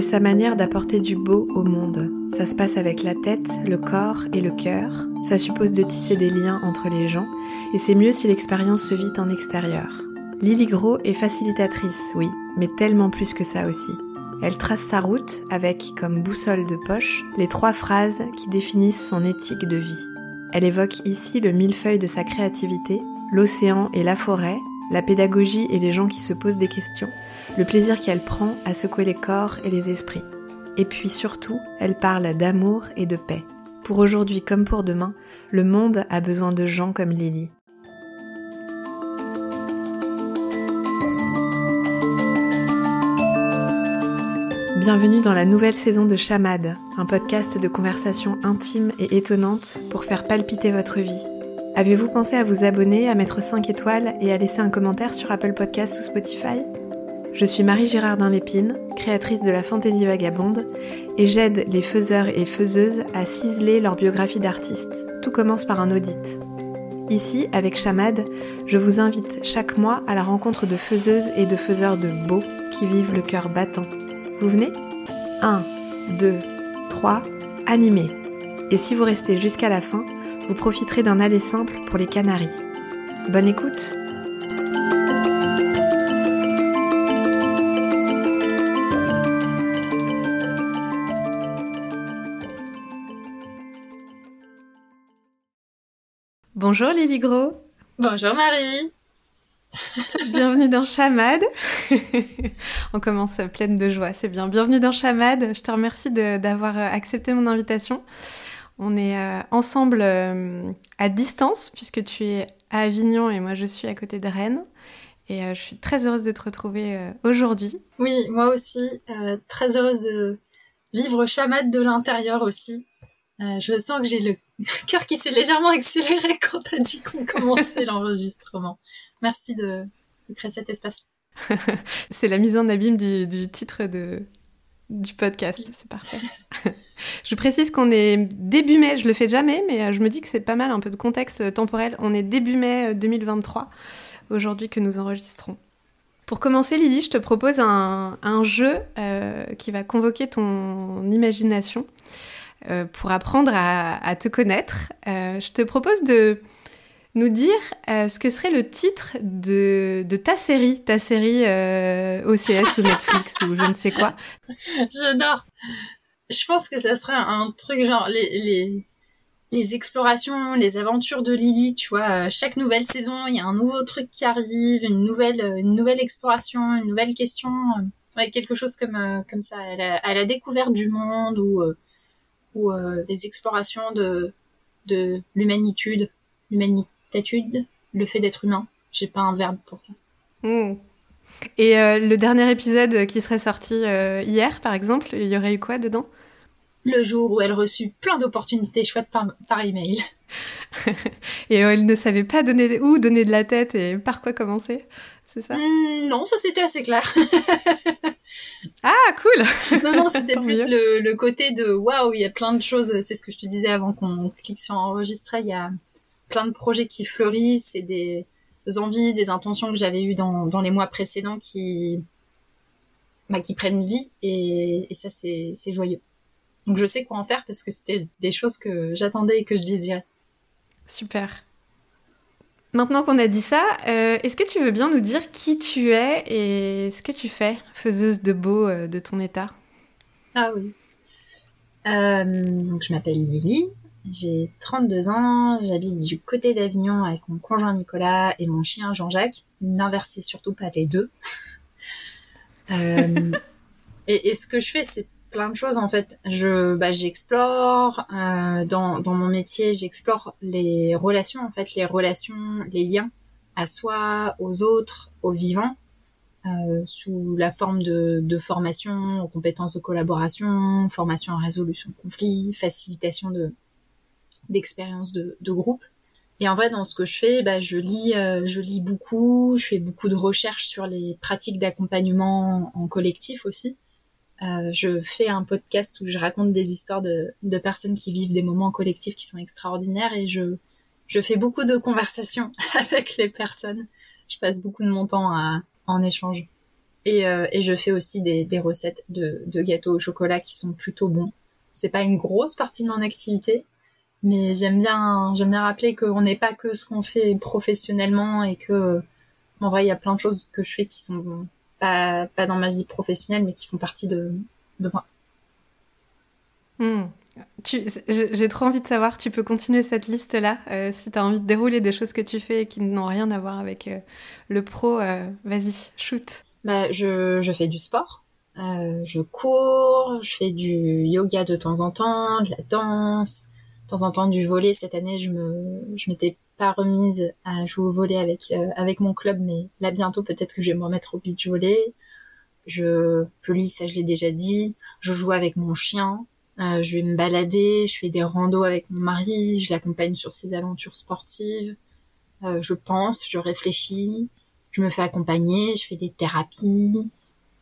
C'est sa manière d'apporter du beau au monde. Ça se passe avec la tête, le corps et le cœur. Ça suppose de tisser des liens entre les gens. Et c'est mieux si l'expérience se vit en extérieur. Lily Gros est facilitatrice, oui, mais tellement plus que ça aussi. Elle trace sa route avec, comme boussole de poche, les trois phrases qui définissent son éthique de vie. Elle évoque ici le millefeuille de sa créativité, l'océan et la forêt, la pédagogie et les gens qui se posent des questions, le plaisir qu'elle prend à secouer les corps et les esprits. Et puis surtout, elle parle d'amour et de paix. Pour aujourd'hui comme pour demain, le monde a besoin de gens comme Lily. Bienvenue dans la nouvelle saison de Chamade, un podcast de conversations intimes et étonnantes pour faire palpiter votre vie. Avez-vous pensé à vous abonner, à mettre 5 étoiles et à laisser un commentaire sur Apple Podcast ou Spotify? Je suis Marie Girardin Lépine, créatrice de la fantaisie vagabonde, et j'aide les faiseurs et faiseuses à ciseler leur biographie d'artiste. Tout commence par un audit. Ici, avec Chamade, je vous invite chaque mois à la rencontre de faiseuses et de faiseurs de beaux qui vivent le cœur battant vous venez? 1, 2, 3, animé. Et si vous restez jusqu'à la fin, vous profiterez d'un aller simple pour les Canaries. Bonne écoute Bonjour Lily Gros Bonjour Marie Bienvenue dans Chamade. On commence pleine de joie, c'est bien. Bienvenue dans Chamade. Je te remercie d'avoir euh, accepté mon invitation. On est euh, ensemble euh, à distance puisque tu es à Avignon et moi je suis à côté de Rennes. Et je suis très heureuse de te retrouver aujourd'hui. Oui, moi aussi. très heureuse de vivre Chamade de l'intérieur aussi. Je sens que j'ai le cœur qui s'est légèrement accéléré quand tu as dit qu'on commençait l'enregistrement. Merci de, créer cet espace. c'est la mise en abîme du, titre de, du podcast, c'est parfait. je précise qu'on est début mai, je le fais jamais, mais euh, je me dis que c'est pas mal un peu de contexte temporel. On est début mai 2023, euh, aujourd'hui que nous enregistrons. Pour commencer, Lily, je te propose un, jeu euh, qui va convoquer ton imagination pour apprendre à, te connaître. je te propose de nous dire euh, ce que serait le titre de, ta série, ta série euh, OCS ou Netflix ou je ne sais quoi. J'adore. Je pense que ça serait un truc genre les, explorations, les aventures de Lily, tu vois. Euh, chaque nouvelle saison, il y a un nouveau truc qui arrive, une nouvelle, exploration, une nouvelle question. Quelque chose comme, comme ça, à la, découverte du monde ou, ou les explorations de, de l'humanitude, l'humanité le fait d'être humain. J'ai pas un verbe pour ça. Hmm. Et euh, le dernier épisode qui serait sorti euh, hier, par exemple, il y aurait eu quoi dedans? Le jour où elle reçut plein d'opportunités chouettes par, par email. et euh, elle ne savait pas donner où donner de la tête et par quoi commencer, c'est ça? Hmm, Non, ça c'était assez clair. ah, cool Non, non, c'était plus le, le, côté de waouh, il y a plein de choses, c'est ce que je te disais avant qu'on clique sur enregistrer, il y a plein de projets qui fleurissent et des envies, des intentions que j'avais eues dans, dans, les mois précédents qui, bah, qui prennent vie et, et ça c'est joyeux. Donc je sais quoi en faire parce que c'était des choses que j'attendais et que je désirais. Super. Maintenant qu'on a dit ça, euh, est-ce que tu veux bien nous dire qui tu es et ce que tu fais, faiseuse de beau euh, de ton état? Ah oui. Euh, donc je m'appelle Lily, j'ai 32 ans, j'habite du côté d'Avignon avec mon conjoint Nicolas et mon chien Jean-Jacques. N'inversez surtout pas les deux. et, et, ce que je fais, c'est plein de choses en fait. Je, bah, j'explore euh, dans, dans mon métier, j'explore les relations en fait, les relations, les liens à soi, aux autres, aux vivants. Euh, sous la forme de, de, formation aux compétences de collaboration, formation en résolution de conflits, facilitation de, d'expérience de, de, groupe. Et en vrai, dans ce que je fais, bah, je lis, euh, je lis beaucoup, je fais beaucoup de recherches sur les pratiques d'accompagnement en collectif aussi. Euh, je fais un podcast où je raconte des histoires de, de, personnes qui vivent des moments collectifs qui sont extraordinaires et je, je fais beaucoup de conversations avec les personnes. Je passe beaucoup de mon temps à, en échange. Et, et je fais aussi des, des recettes de, de gâteaux au chocolat qui sont plutôt bons. C'est pas une grosse partie de mon activité, mais j'aime bien, j'aime bien rappeler qu'on n'est pas que ce qu'on fait professionnellement et que, en vrai, il y a plein de choses que je fais qui sont pas, pas dans ma vie professionnelle, mais qui font partie de, de moi. Hmm. J'ai trop envie de savoir, tu peux continuer cette liste-là. Euh, si tu as envie de dérouler des choses que tu fais et qui n'ont rien à voir avec euh, le pro, euh, vas-y, shoot. Bah, je, je, fais du sport. je cours, je fais du yoga de temps en temps, de la danse, temps en temps du volet. Cette année, je me, je m'étais pas remise à jouer au volet avec avec mon club, mais là bientôt peut-être que je vais me remettre au beach volley. Je, je lis, ça je l'ai déjà dit. Je joue avec mon chien. Euh, je vais me balader, je fais des randos avec mon mari, je l'accompagne sur ses aventures sportives. Euh, je pense, je réfléchis, je me fais accompagner, je fais des thérapies,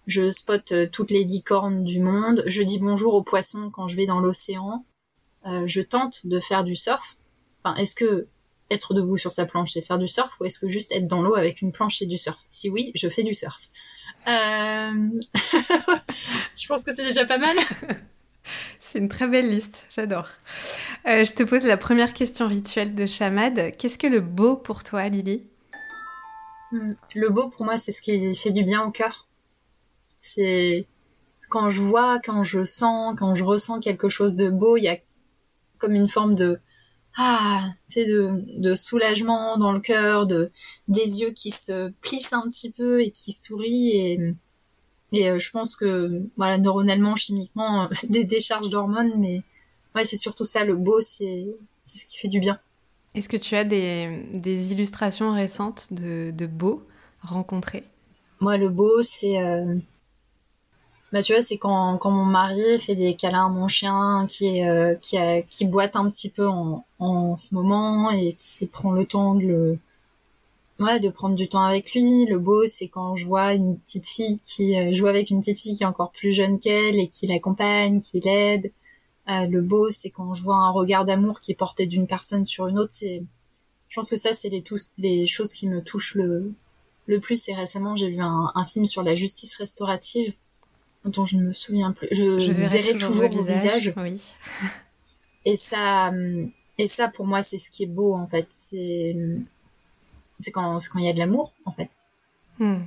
je spot euh, toutes les licornes du monde, je dis bonjour aux poissons quand je vais dans l'océan. Je tente de faire du surf. Enfin, est-ce que être debout sur sa planche c'est faire du surf ou est-ce que juste être dans l'eau avec une planche c'est du surf? Si oui, je fais du surf. je pense que c'est déjà pas mal. C'est une très belle liste, j'adore. Euh, je te pose la première question rituelle de Chamad. Qu'est-ce que le beau pour toi, Lily? Hmm, Le beau pour moi, c'est ce qui fait du bien au cœur. C'est quand je vois, quand je sens, quand je ressens quelque chose de beau, il y a comme une forme de ah, tu de, de soulagement dans le cœur, de des yeux qui se plissent un petit peu et qui sourient et et euh, je pense que, voilà, neuronalement, chimiquement, euh, des décharges d'hormones, mais ouais, c'est surtout ça, le beau, c'est ce qui fait du bien. Est-ce que tu as des, des illustrations récentes de, de beau rencontrés? Moi, le beau, c'est... Euh... Bah, tu vois, c'est quand, quand mon mari fait des câlins à mon chien qui, est, euh, qui, a, qui boite un petit peu en, en ce moment et qui prend le temps de le, ouais, de prendre du temps avec lui. Le beau, c'est quand je vois une petite fille qui euh, joue avec une petite fille qui est encore plus jeune qu'elle et qui l'accompagne, qui l'aide. Euh, le beau, c'est quand je vois un regard d'amour qui est porté d'une personne sur une autre. C'est, je pense que ça, c'est les, tous, les choses qui me touchent le, le plus. Et récemment, j'ai vu un, un, film sur la justice restaurative dont je ne me souviens plus. Je, je verrai, toujours, vos visages. Oui. et ça, et ça, pour moi, c'est ce qui est beau, en fait. C'est, c'est quand il y a de l'amour, en fait. Hmm.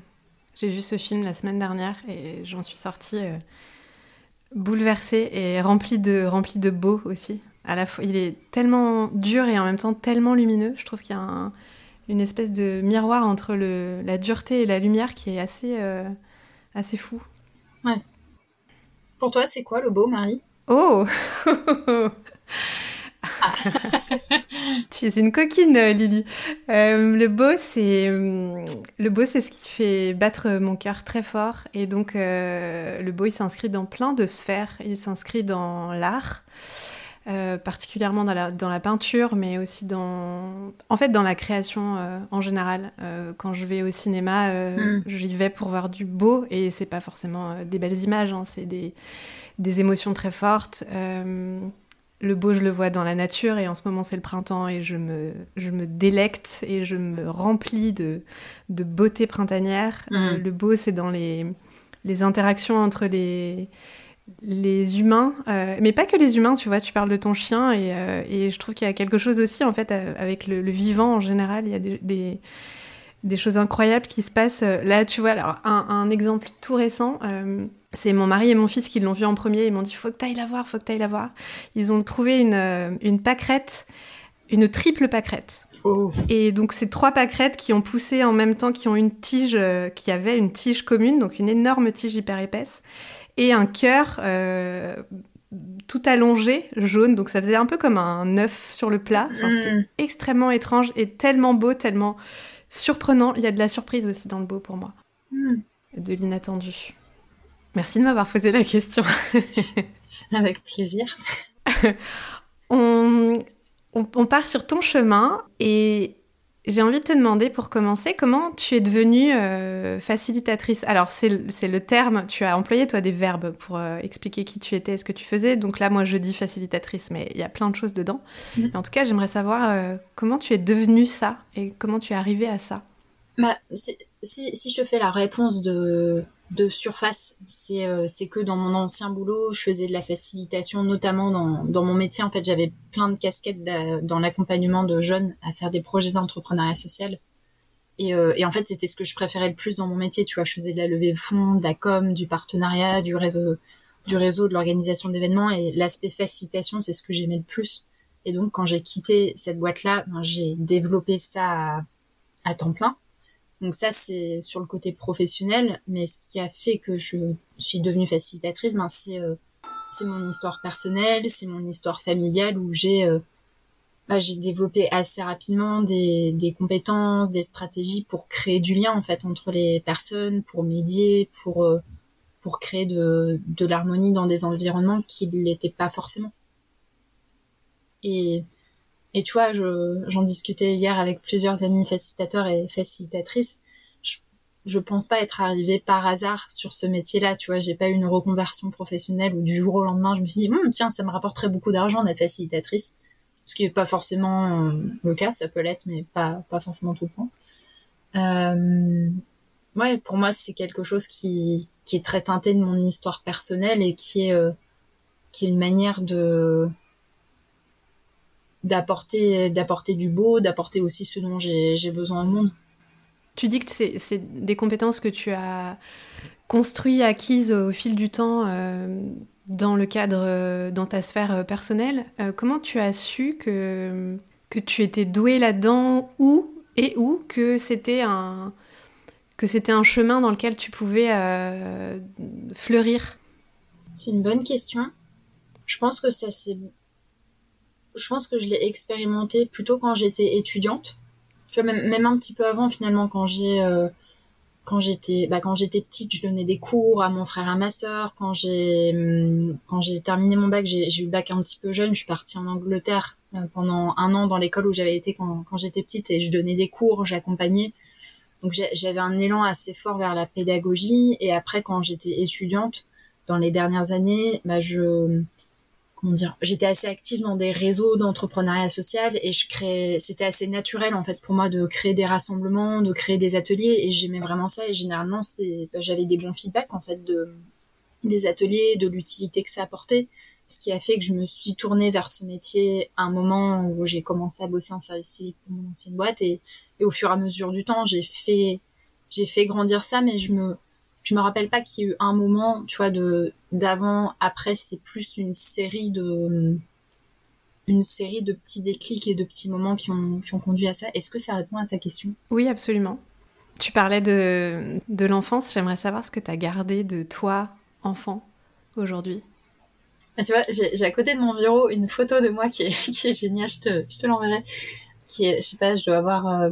J'ai vu ce film la semaine dernière et j'en suis sortie euh, bouleversée et remplie de, remplie de beau aussi. À la fois, il est tellement dur et en même temps tellement lumineux. Je trouve qu'il y a une espèce de miroir entre le, la dureté et la lumière qui est assez, euh, assez fou. Ouais. Pour toi, c'est quoi le beau, Marie Oh tu es une coquine, Lily. Euh, le beau, c'est le beau, c'est ce qui fait battre mon cœur très fort. Et donc, euh, le beau, il s'inscrit dans plein de sphères. Il s'inscrit dans l'art, euh, particulièrement dans la, dans la peinture, mais aussi dans, en fait, dans la création en général. quand je vais au cinéma, mm. j'y vais pour voir du beau, et c'est pas forcément des belles images, hein, c'est des, des émotions très fortes le beau, je le vois dans la nature et en ce moment c'est le printemps et je me, je me délecte et je me remplis de, de beauté printanière. Euh, mm. le beau, c'est dans les, les interactions entre les, les humains, euh, mais pas que les humains, tu vois, tu parles de ton chien et, euh, et je trouve qu'il y a quelque chose aussi en fait avec le, vivant en général, il y a des, des, choses incroyables qui se passent. Là, tu vois, alors un, un exemple tout récent c'est mon mari et mon fils qui l'ont vu en premier. Ils m'ont dit faut que tu ailles la voir, faut que tu ailles la voir. Ils ont trouvé une, euh, une pâquerette, une triple pâquerette. Oh. Et donc, c'est trois pâquerettes qui ont poussé en même temps, qui ont une tige, euh, qui avait une tige commune, donc une énorme tige hyper épaisse, et un cœur euh, tout allongé, jaune. Donc, ça faisait un peu comme un œuf sur le plat. C'était mm. extrêmement étrange et tellement beau, tellement surprenant. Il y a de la surprise aussi dans le beau pour moi. Mm. De l'inattendu. Merci de m'avoir posé la question. Avec plaisir. on, on, part sur ton chemin et j'ai envie de te demander pour commencer comment tu es devenue euh, facilitatrice? Alors c'est le terme, tu as employé toi des verbes pour euh, expliquer qui tu étais et ce que tu faisais. Donc là moi je dis facilitatrice mais il y a plein de choses dedans. Mm. en tout cas j'aimerais savoir euh, comment tu es devenue ça et comment tu es arrivée à ça? Bah, si, si, je te fais la réponse de de surface. C'est euh, que dans mon ancien boulot, je faisais de la facilitation, notamment dans, dans mon métier. En fait, j'avais plein de casquettes dans l'accompagnement de jeunes à faire des projets d'entrepreneuriat social. Et, euh, et en fait, c'était ce que je préférais le plus dans mon métier. Tu vois, je faisais de la levée de fonds, de la com, du partenariat, du réseau, du réseau, de l'organisation d'événements. Et l'aspect facilitation, c'est ce que j'aimais le plus. Et donc, quand j'ai quitté cette boîte-là, ben, j'ai développé ça à temps plein. Donc ça, c'est sur le côté professionnel, mais ce qui a fait que je suis devenue facilitatrice, ben c'est euh, mon histoire personnelle, c'est mon histoire familiale où j'ai euh, bah, j'ai développé assez rapidement des, des compétences, des stratégies pour créer du lien en fait entre les personnes, pour médier, pour euh, pour créer de, de l'harmonie dans des environnements qui ne l'étaient pas forcément. Et tu vois, j'en discutais hier avec plusieurs amis facilitateurs et facilitatrices. Je, je pense pas être arrivée par hasard sur ce métier-là. Tu vois, j'ai pas eu une reconversion professionnelle où du jour au lendemain, je me suis dit, hum, tiens, ça me rapporterait beaucoup d'argent d'être facilitatrice. Ce qui est pas forcément euh, le cas, ça peut l'être, mais pas, pas forcément tout le temps. Euh, ouais, pour moi, c'est quelque chose qui, qui est très teinté de mon histoire personnelle et qui est, euh, qui est une manière de, d'apporter d'apporter du beau, d'apporter aussi ce dont j'ai besoin au monde. Tu dis que c'est des compétences que tu as construites, acquises au fil du temps euh, dans le cadre, euh, dans ta sphère euh, personnelle. comment tu as su que, que tu étais douée là-dedans ou et où que c'était un que c'était un chemin dans lequel tu pouvais fleurir? C'est une bonne question. Je pense que ça s'est je pense que je l'ai expérimenté plutôt quand j'étais étudiante. Tu vois, même, même un petit peu avant finalement, quand j'ai euh, quand j'étais bah, quand j'étais petite, je donnais des cours à mon frère et à ma sœur. Quand j'ai hum, quand j'ai terminé mon bac, j'ai eu le bac un petit peu jeune. Je suis partie en Angleterre euh, pendant un an dans l'école où j'avais été quand, quand j'étais petite et je donnais des cours, j'accompagnais. Donc j'avais un élan assez fort vers la pédagogie. Et après, quand j'étais étudiante, dans les dernières années, bah, je comment dire, j'étais assez active dans des réseaux d'entrepreneuriat social et je créais, c'était assez naturel en fait pour moi de créer des rassemblements, de créer des ateliers et j'aimais vraiment ça et généralement c'est, bah, j'avais des bons feedbacks en fait de des ateliers, de l'utilité que ça apportait, ce qui a fait que je me suis tournée vers ce métier à un moment où j'ai commencé à bosser en service civique pour mon boîte et, et au fur et à mesure du temps j'ai fait j'ai fait grandir ça mais je me je me rappelle pas qu'il y ait eu un moment, tu vois, de d'avant, après, c'est plus une série de une série de petits déclics et de petits moments qui ont, qui ont conduit à ça. Est-ce que ça répond à ta question? Oui, absolument. Tu parlais de, de l'enfance. J'aimerais savoir ce que tu as gardé de toi, enfant, aujourd'hui. Ah, tu vois, j'ai à côté de mon bureau une photo de moi qui est, qui est géniale. Je te, je te l'enverrai. Qui est, je sais pas, je dois avoir, euh,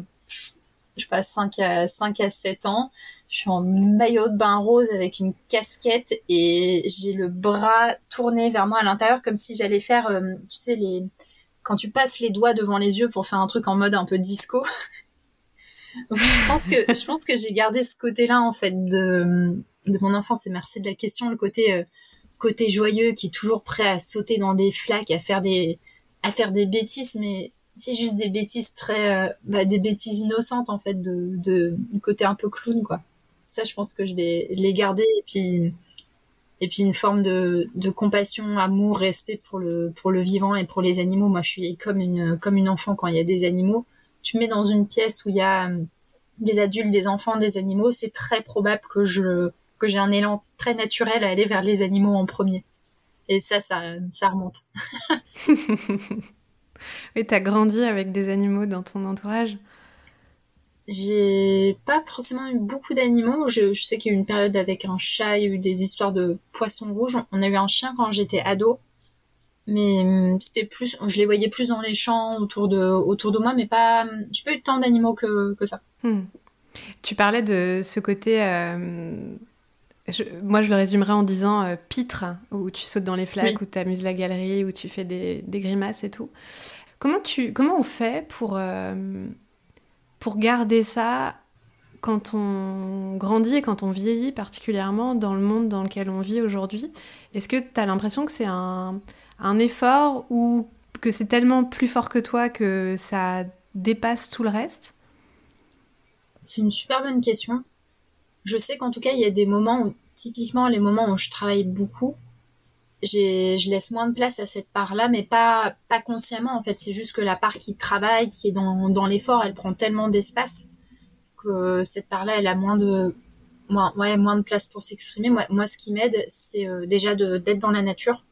je sais pas, 5 à, 5 à 7 ans. Je suis en maillot de bain rose avec une casquette et j'ai le bras tourné vers moi à l'intérieur comme si j'allais faire, euh, tu sais, les quand tu passes les doigts devant les yeux pour faire un truc en mode un peu disco. Donc je pense que j'ai gardé ce côté-là en fait de de mon enfance et merci de la question, le côté euh, côté joyeux qui est toujours prêt à sauter dans des flaques, à faire des à faire des bêtises mais c'est juste des bêtises très euh, bah, des bêtises innocentes en fait de, de du côté un peu clown quoi ça, je pense que je l'ai gardé. Et puis, et puis une forme de, compassion, amour, respect pour le, pour le vivant et pour les animaux. Moi, je suis comme une, comme une enfant quand il y a des animaux. Tu mets dans une pièce où il y a euh, des adultes, des enfants, des animaux, c'est très probable que je, que j'ai un élan très naturel à aller vers les animaux en premier. Et ça, ça, ça remonte. tu t'as grandi avec des animaux dans ton entourage? J'ai pas forcément eu beaucoup d'animaux. Je, sais qu'il y a eu une période avec un chat, il y a eu des histoires de poissons rouges. On a eu un chien quand j'étais ado. Mais hum, c'était plus, je les voyais plus dans les champs autour de, autour de moi, mais pas, hum, j'ai pas eu tant d'animaux que, que ça. Hmm. Tu parlais de ce côté, euh, moi je le résumerais en disant euh, pitre, où tu sautes dans les flaques, où tu amuses la galerie, où tu fais des, des, grimaces et tout. Comment, tu, comment on fait pour, euh, pour garder ça quand on grandit et quand on vieillit, particulièrement dans le monde dans lequel on vit aujourd'hui Est-ce que tu as l'impression que c'est un, un, effort ou que c'est tellement plus fort que toi que ça dépasse tout le reste? C'est une super bonne question. je sais qu'en tout cas, il y a des moments où, typiquement, les moments où je travaille beaucoup, je laisse moins de place à cette part-là, mais pas, pas consciemment, en fait. C'est juste que la part qui travaille, qui est dans, dans l'effort, elle prend tellement d'espace que cette part-là, elle a moins de, moins, ouais, moins de place pour s'exprimer. Moi, moi, ce qui m'aide, c'est euh, déjà d'être dans la nature.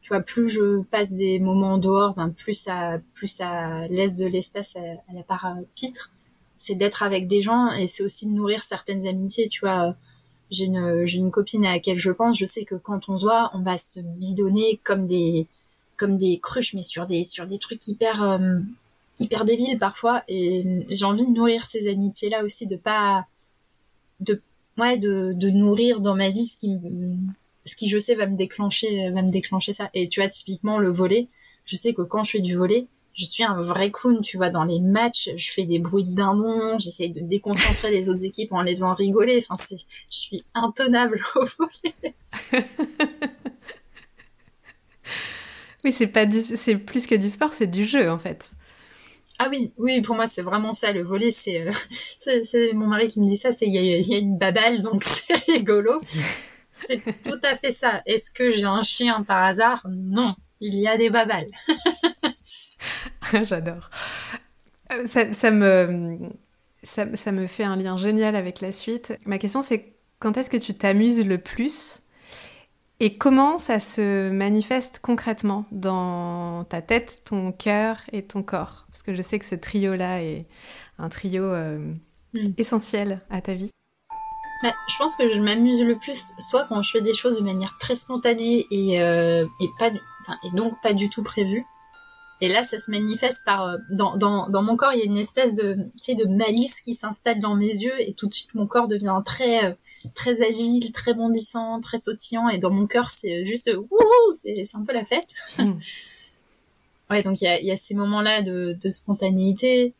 Tu vois, plus je passe des moments dehors, ben, plus ça, plus ça laisse de l'espace à, la part euh, pitre. C'est d'être avec des gens et c'est aussi de nourrir certaines amitiés. Tu vois, j'ai une, une copine à laquelle je pense. Je sais que quand on se voit, on va se bidonner comme des, comme des cruches, mais sur des, sur des trucs hyper, euh, hyper débiles parfois. Et j'ai envie de nourrir ces amitiés-là aussi, de pas, de ouais, de, de nourrir dans ma vie ce qui, ce qui je sais va me déclencher, va me déclencher ça. Et tu vois, typiquement le volet, je sais que quand je fais du volet, je suis un vrai clown, tu vois, dans les matchs, je fais des bruits de dindon, j'essaie de déconcentrer les autres équipes en les faisant rigoler. Enfin, c'est, je suis intenable au volet. oui, c'est pas du, c'est plus que du sport, c'est du jeu en fait. Ah oui, oui, pour moi c'est vraiment ça le volet. C'est, euh, c'est, mon mari qui me dit ça. C'est il y, a une baballe, donc c'est rigolo. C'est tout à fait ça. Est-ce que j'ai un chien par hasard? Non, il y a des babales. J'adore. Euh, ça, me, ça, ça, me fait un lien génial avec la suite. Ma question c'est quand est-ce que tu t'amuses le plus et comment ça se manifeste concrètement dans ta tête, ton cœur et ton corps? Parce que je sais que ce trio-là est un trio euh, hmm. essentiel à ta vie. Bah, je pense que je m'amuse le plus, soit quand je fais des choses de manière très spontanée et, euh, et, pas, et donc pas du tout prévue. Et là, ça se manifeste par euh, dans, dans, dans, mon corps, il y a une espèce de, de malice qui s'installe dans mes yeux et tout de suite mon corps devient très très agile, très bondissant, très sautillant. Et dans mon cœur, c'est juste wouhou, c'est un peu la fête. Mm. ouais, donc il y a, y a, ces moments-là de, de, spontanéité.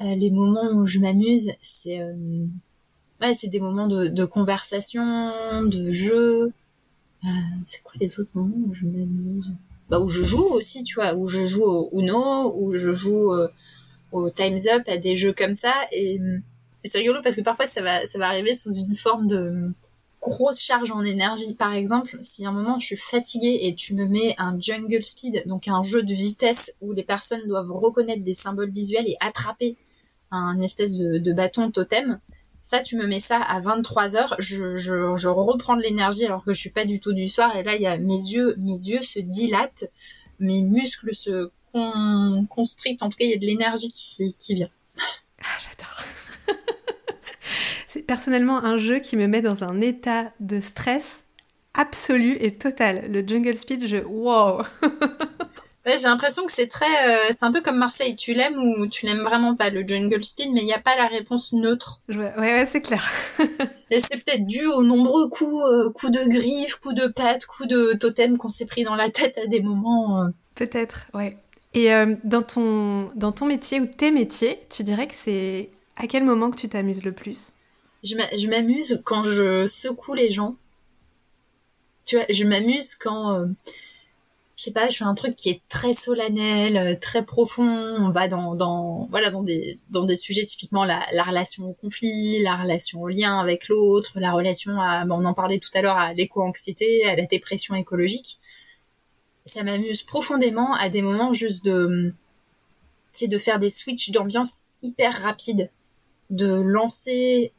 Euh, les moments où je m'amuse, c'est euh, ouais, c'est des moments de, de, conversation, de jeu. Euh, c'est quoi les autres moments où je m'amuse? Bah, où je joue aussi, tu vois, où je joue au Uno, où je joue euh, au Time's Up, à des jeux comme ça. Et c'est rigolo parce que parfois ça va, ça va arriver sous une forme de grosse charge en énergie. Par exemple, si à un moment je suis fatiguée et tu me mets un jungle speed, donc un jeu de vitesse où les personnes doivent reconnaître des symboles visuels et attraper un espèce de, bâton totem, ça, tu me mets ça à 23 heures, je, reprends de l'énergie alors que je suis pas du tout du soir. Et là, il y mes yeux, mes yeux se dilatent, mes muscles se constrictent. En tout cas, il y a de l'énergie qui, qui vient. Ah, j'adore c'est personnellement un jeu qui me met dans un état de stress absolu et total. Le Jungle Speed, je... Wow Ouais, j'ai l'impression que c'est très, euh, c'est un peu comme Marseille. Tu l'aimes ou tu n'aimes vraiment pas le jungle speed, mais il n'y a pas la réponse neutre. Ouais, ouais, c'est clair. et c'est peut-être dû aux nombreux coups, euh, coups de griffes, coups de pattes, coups de totem qu'on s'est pris dans la tête à des moments. Euh. Peut-être, ouais. Et dans ton dans ton métier ou tes métiers, tu dirais que c'est à quel moment que tu t'amuses le plus? Je m'amuse quand je secoue les gens. Tu vois, je m'amuse quand, je sais pas, je fais un truc qui est très solennel, euh, très profond. On va dans, dans voilà, dans des, dans des sujets typiquement la, la relation au conflit, la relation au lien avec l'autre, la relation à, on en parlait tout à l'heure, à l'éco-anxiété, à la dépression écologique. Ça m'amuse profondément à des moments juste de, c'est de faire des switches d'ambiance hyper rapides, de lancer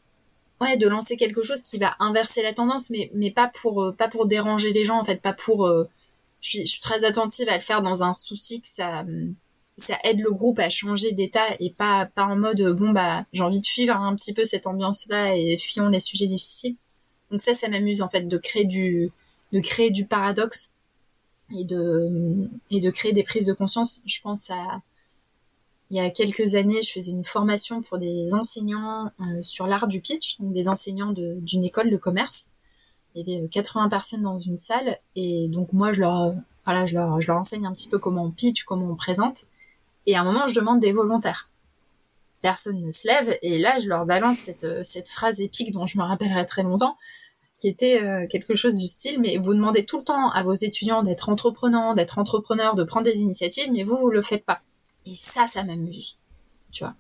ouais de lancer quelque chose qui va inverser la tendance mais mais pas pour euh, pas pour déranger les gens en fait pas pour euh, je suis très attentive à le faire dans un souci que ça aide le groupe à changer d'état et pas en mode bon bah j'ai envie de suivre un petit peu cette ambiance là et fuyons les sujets difficiles donc ça ça m'amuse en fait de créer du paradoxe et de et de créer des prises de conscience je pense à il y a quelques années, je faisais une formation pour des enseignants euh, sur l'art du pitch, donc des enseignants d'une école de commerce. Il y avait 80 euh, personnes dans une salle et donc moi je leur voilà, je leur, je leur enseigne un petit peu comment on pitch, comment on présente. Et à un moment, je demande des volontaires. Personne ne se lève et là, je leur balance cette, euh, cette phrase épique dont je me rappellerai très longtemps, qui était quelque chose du style, mais vous demandez tout le temps à vos étudiants d'être entreprenants, d'être entrepreneurs, de prendre des initiatives, mais vous, vous le faites pas. Et ça, ça m'amuse. Tu vois.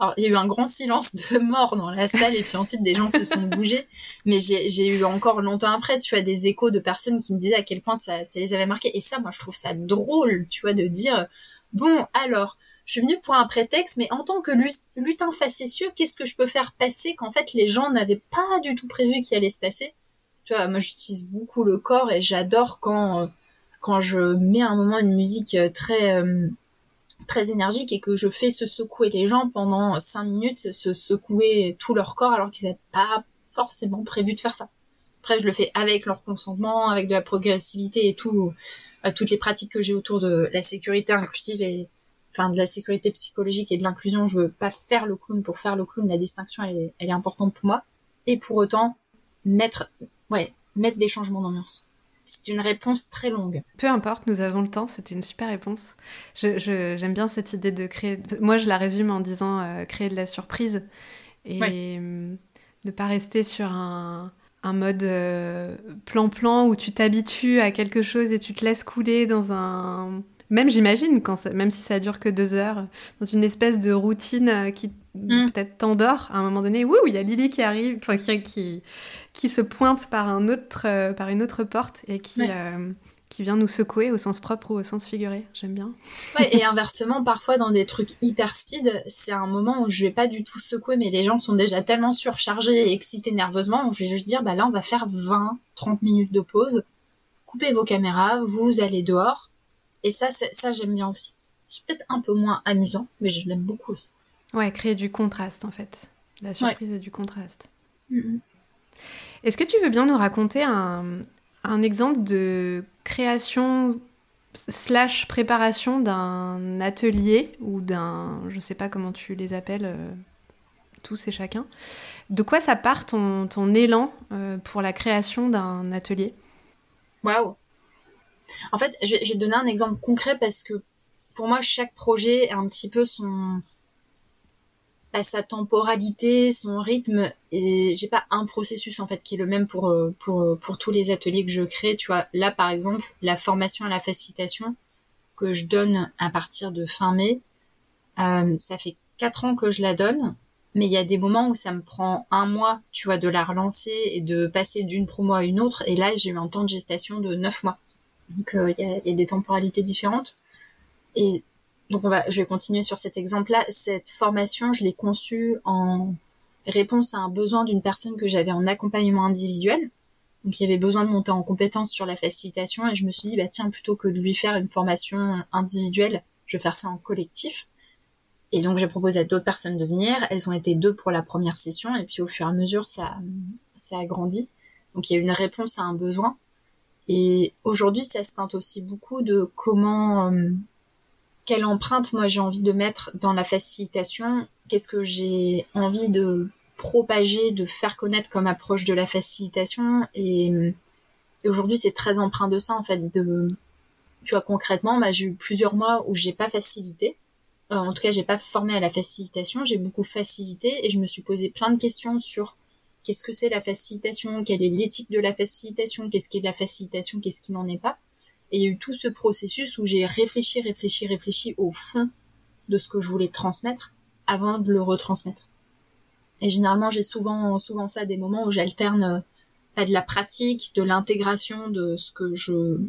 Alors, il y a eu un grand silence de mort dans la salle et puis ensuite des gens se sont bougés. Mais j'ai eu encore longtemps après, tu vois, des échos de personnes qui me disaient à quel point ça, ça les avait marqués. Et ça, moi, je trouve ça drôle, tu vois, de dire, bon, alors, je suis venue pour un prétexte, mais en tant que lutin facétieux, qu'est-ce que je peux faire passer qu'en fait les gens n'avaient pas du tout prévu qu'il allait se passer? Tu vois, moi j'utilise beaucoup le corps et j'adore quand, quand je mets un moment une musique euh, très... Euh, très énergique et que je fais se secouer les gens pendant cinq minutes, se secouer tout leur corps alors qu'ils n'avaient pas forcément prévu de faire ça. Après, je le fais avec leur consentement, avec de la progressivité et tout, toutes les pratiques que j'ai autour de la sécurité inclusive et enfin de la sécurité psychologique et de l'inclusion. Je veux pas faire le clown pour faire le clown. La distinction, elle est, elle est importante pour moi. Et pour autant, mettre, ouais, mettre des changements d'ambiance. C'est une réponse très longue. Peu importe, nous avons le temps, c'était une super réponse. J'aime je, bien cette idée de créer. Moi, je la résume en disant euh, créer de la surprise et ne pas rester sur un, un mode euh, plan-plan où tu t'habitues à quelque chose et tu te laisses couler dans un. Même j'imagine, même si ça dure que deux heures, dans une espèce de routine euh, qui mm. peut-être t'endort à un moment donné. Ouh, il y a Lily qui arrive, enfin qui, qui, qui se pointe par, un autre, euh, par une autre porte et qui, euh, qui vient nous secouer au sens propre ou au sens figuré. J'aime bien. Ouais, et inversement, parfois dans des trucs hyper speed, c'est un moment où je vais pas du tout secouer, mais les gens sont déjà tellement surchargés et excités nerveusement, où je vais juste dire, bah là, on va faire 20, 30 minutes de pause. Coupez vos caméras, vous allez dehors. Et ça, ça j'aime bien aussi. C'est peut-être un peu moins amusant, mais je l'aime beaucoup aussi. Ouais, créer du contraste en fait. La surprise et du contraste. Est-ce que tu veux bien nous raconter un, exemple de création slash préparation d'un atelier ou d'un, je sais pas comment tu les appelles, euh, tous et chacun. De quoi ça part ton, élan euh, pour la création d'un atelier? Waouh En fait, je je un exemple concret parce que pour moi, chaque projet a un petit peu son, à sa temporalité, son rythme. Et j'ai pas un processus en fait qui est le même pour euh, euh, tous les ateliers que je crée. Tu vois, là par exemple, la formation à la facilitation que je donne à partir de fin mai, euh, ça fait quatre ans que je la donne. Mais il y a des moments où ça me prend un mois, tu vois, de la relancer et de passer d'une promo à une autre. Et là, j'ai eu un temps de gestation de neuf mois. Donc, il y, y a des temporalités différentes. Et donc on va, je vais continuer sur cet exemple-là. Cette formation, je l'ai conçue en réponse à un besoin d'une personne que j'avais en accompagnement individuel. Donc il y avait besoin de monter en compétence sur la facilitation et je me suis dit bah tiens plutôt que de lui faire une formation individuelle, je vais faire ça en collectif. Et donc j'ai proposé à d'autres personnes de venir. Elles ont été deux pour la première session et puis au fur et à mesure ça ça a grandi. Donc il y a une réponse à un besoin. Et aujourd'hui ça se teinte aussi beaucoup de comment euh, quelle empreinte moi j'ai envie de mettre dans la facilitation, qu'est-ce que j'ai envie de propager, de faire connaître comme approche de la facilitation. Et, aujourd'hui c'est très empreint de ça en fait de tu vois concrètement bah, j'ai eu plusieurs mois où j'ai pas facilité. Euh, en tout cas j'ai pas formé à la facilitation. J'ai beaucoup facilité et je me suis posé plein de questions sur qu'est-ce que c'est la facilitation quelle est l'éthique de la facilitation qu'est-ce qui est de la facilitation qu'est-ce qui n'en est pas et il y a eu tout ce processus où j'ai réfléchi, réfléchi, réfléchi au fond de ce que je voulais transmettre avant de le retransmettre. Et généralement, j'ai souvent, souvent ça, des moments où j'alterne euh, pas de la pratique, de l'intégration de ce que je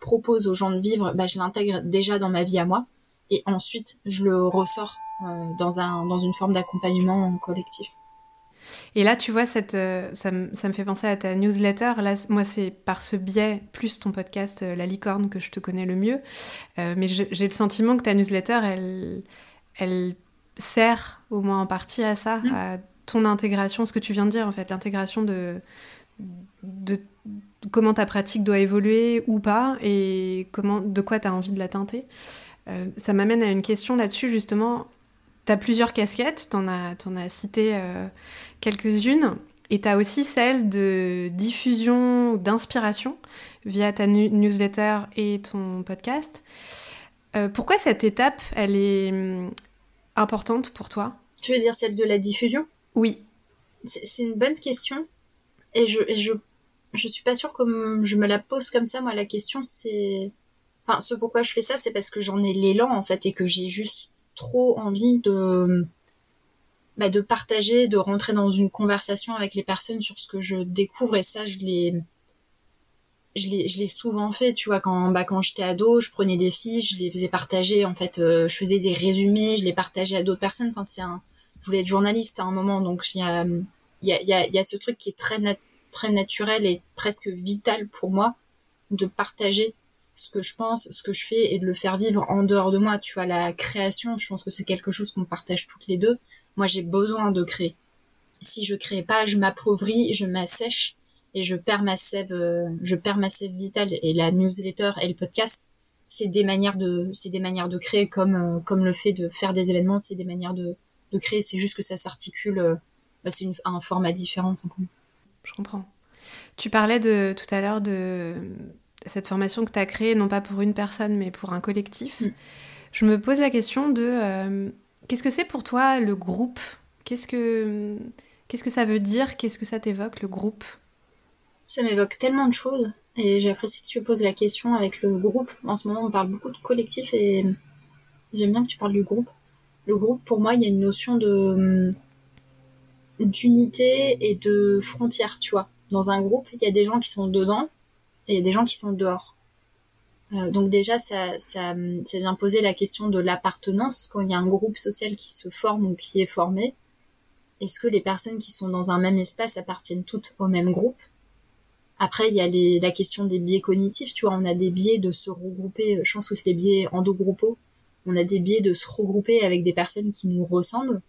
propose aux gens de vivre, bah, je l'intègre déjà dans ma vie à moi, et ensuite je le ressors euh, dans un dans une forme d'accompagnement collectif. Et là, tu vois, cette, euh, ça, me, fait penser à ta newsletter. Là, moi, c'est par ce biais, plus ton podcast euh, La Licorne, que je te connais le mieux. Euh, mais j'ai le sentiment que ta newsletter, elle, elle sert au moins en partie à ça, mmh. à ton intégration, ce que tu viens de dire, en fait, l'intégration de, de comment ta pratique doit évoluer ou pas et comment, de quoi tu as envie de la teinter. ça m'amène à une question là-dessus, justement. Tu as plusieurs casquettes, tu en, en, as cité euh, quelques-unes, et tu as aussi celle de diffusion, d'inspiration via ta newsletter et ton podcast. Euh, pourquoi cette étape, elle est hum, importante pour toi? Tu veux dire celle de la diffusion? Oui. C'est une bonne question. Et je, je, je suis pas sûre que je me la pose comme ça. Moi, la question, c'est. Enfin, ce pourquoi je fais ça, c'est parce que j'en ai l'élan, en fait, et que j'ai juste trop envie de bah, de partager, de rentrer dans une conversation avec les personnes sur ce que je découvre. Et ça je l'ai je l'ai je souvent fait tu vois quand bah quand j'étais ado je prenais des fiches je les faisais partager. En fait euh, je faisais des résumés je les partageais à d'autres personnes. Enfin c'est un je voulais être journaliste à un moment. Donc il y a il y a, y, a, y a ce truc qui est très très naturel et presque vital pour moi de partager ce que je pense, ce que je fais et de le faire vivre en dehors de moi. Tu vois, la création, je pense que c'est quelque chose qu'on partage toutes les deux. Moi, j'ai besoin de créer. Si je crée pas, je m'appauvris, je m'assèche et je perds ma sève, euh, je perds ma sève vitale. Et la newsletter et le podcast, c'est des manières de, c'est des manières de créer comme euh, comme le fait de faire des événements, c'est des manières de de créer. C'est juste que ça s'articule. Euh, bah, c'est un format différent. Je comprends. Tu parlais de tout à l'heure de cette formation que tu as créée, non pas pour une personne, mais pour un collectif. Mm. Je me pose la question de Qu'est-ce que c'est pour toi le groupe? Qu'est-ce que qu'est-ce que ça veut dire? Qu'est-ce que ça t'évoque le groupe? Ça m'évoque tellement de choses et j'apprécie que tu poses la question avec le groupe. En ce moment, on parle beaucoup de collectif et j'aime bien que tu parles du groupe. Le groupe, pour moi, il y a une notion de d'unité et de frontière, tu vois. Dans un groupe, il y a des gens qui sont dedans et il y a des gens qui sont dehors. Euh, donc déjà, ça, ça, ça vient poser la question de l'appartenance quand il y a un groupe social qui se forme ou qui est formé. Est-ce que les personnes qui sont dans un même espace appartiennent toutes au même groupe? Après, il y a les, la question des biais cognitifs. Tu vois, on a des biais de se regrouper. Je pense que c'est les biais endogroupaux. On a des biais de se regrouper avec des personnes qui nous ressemblent.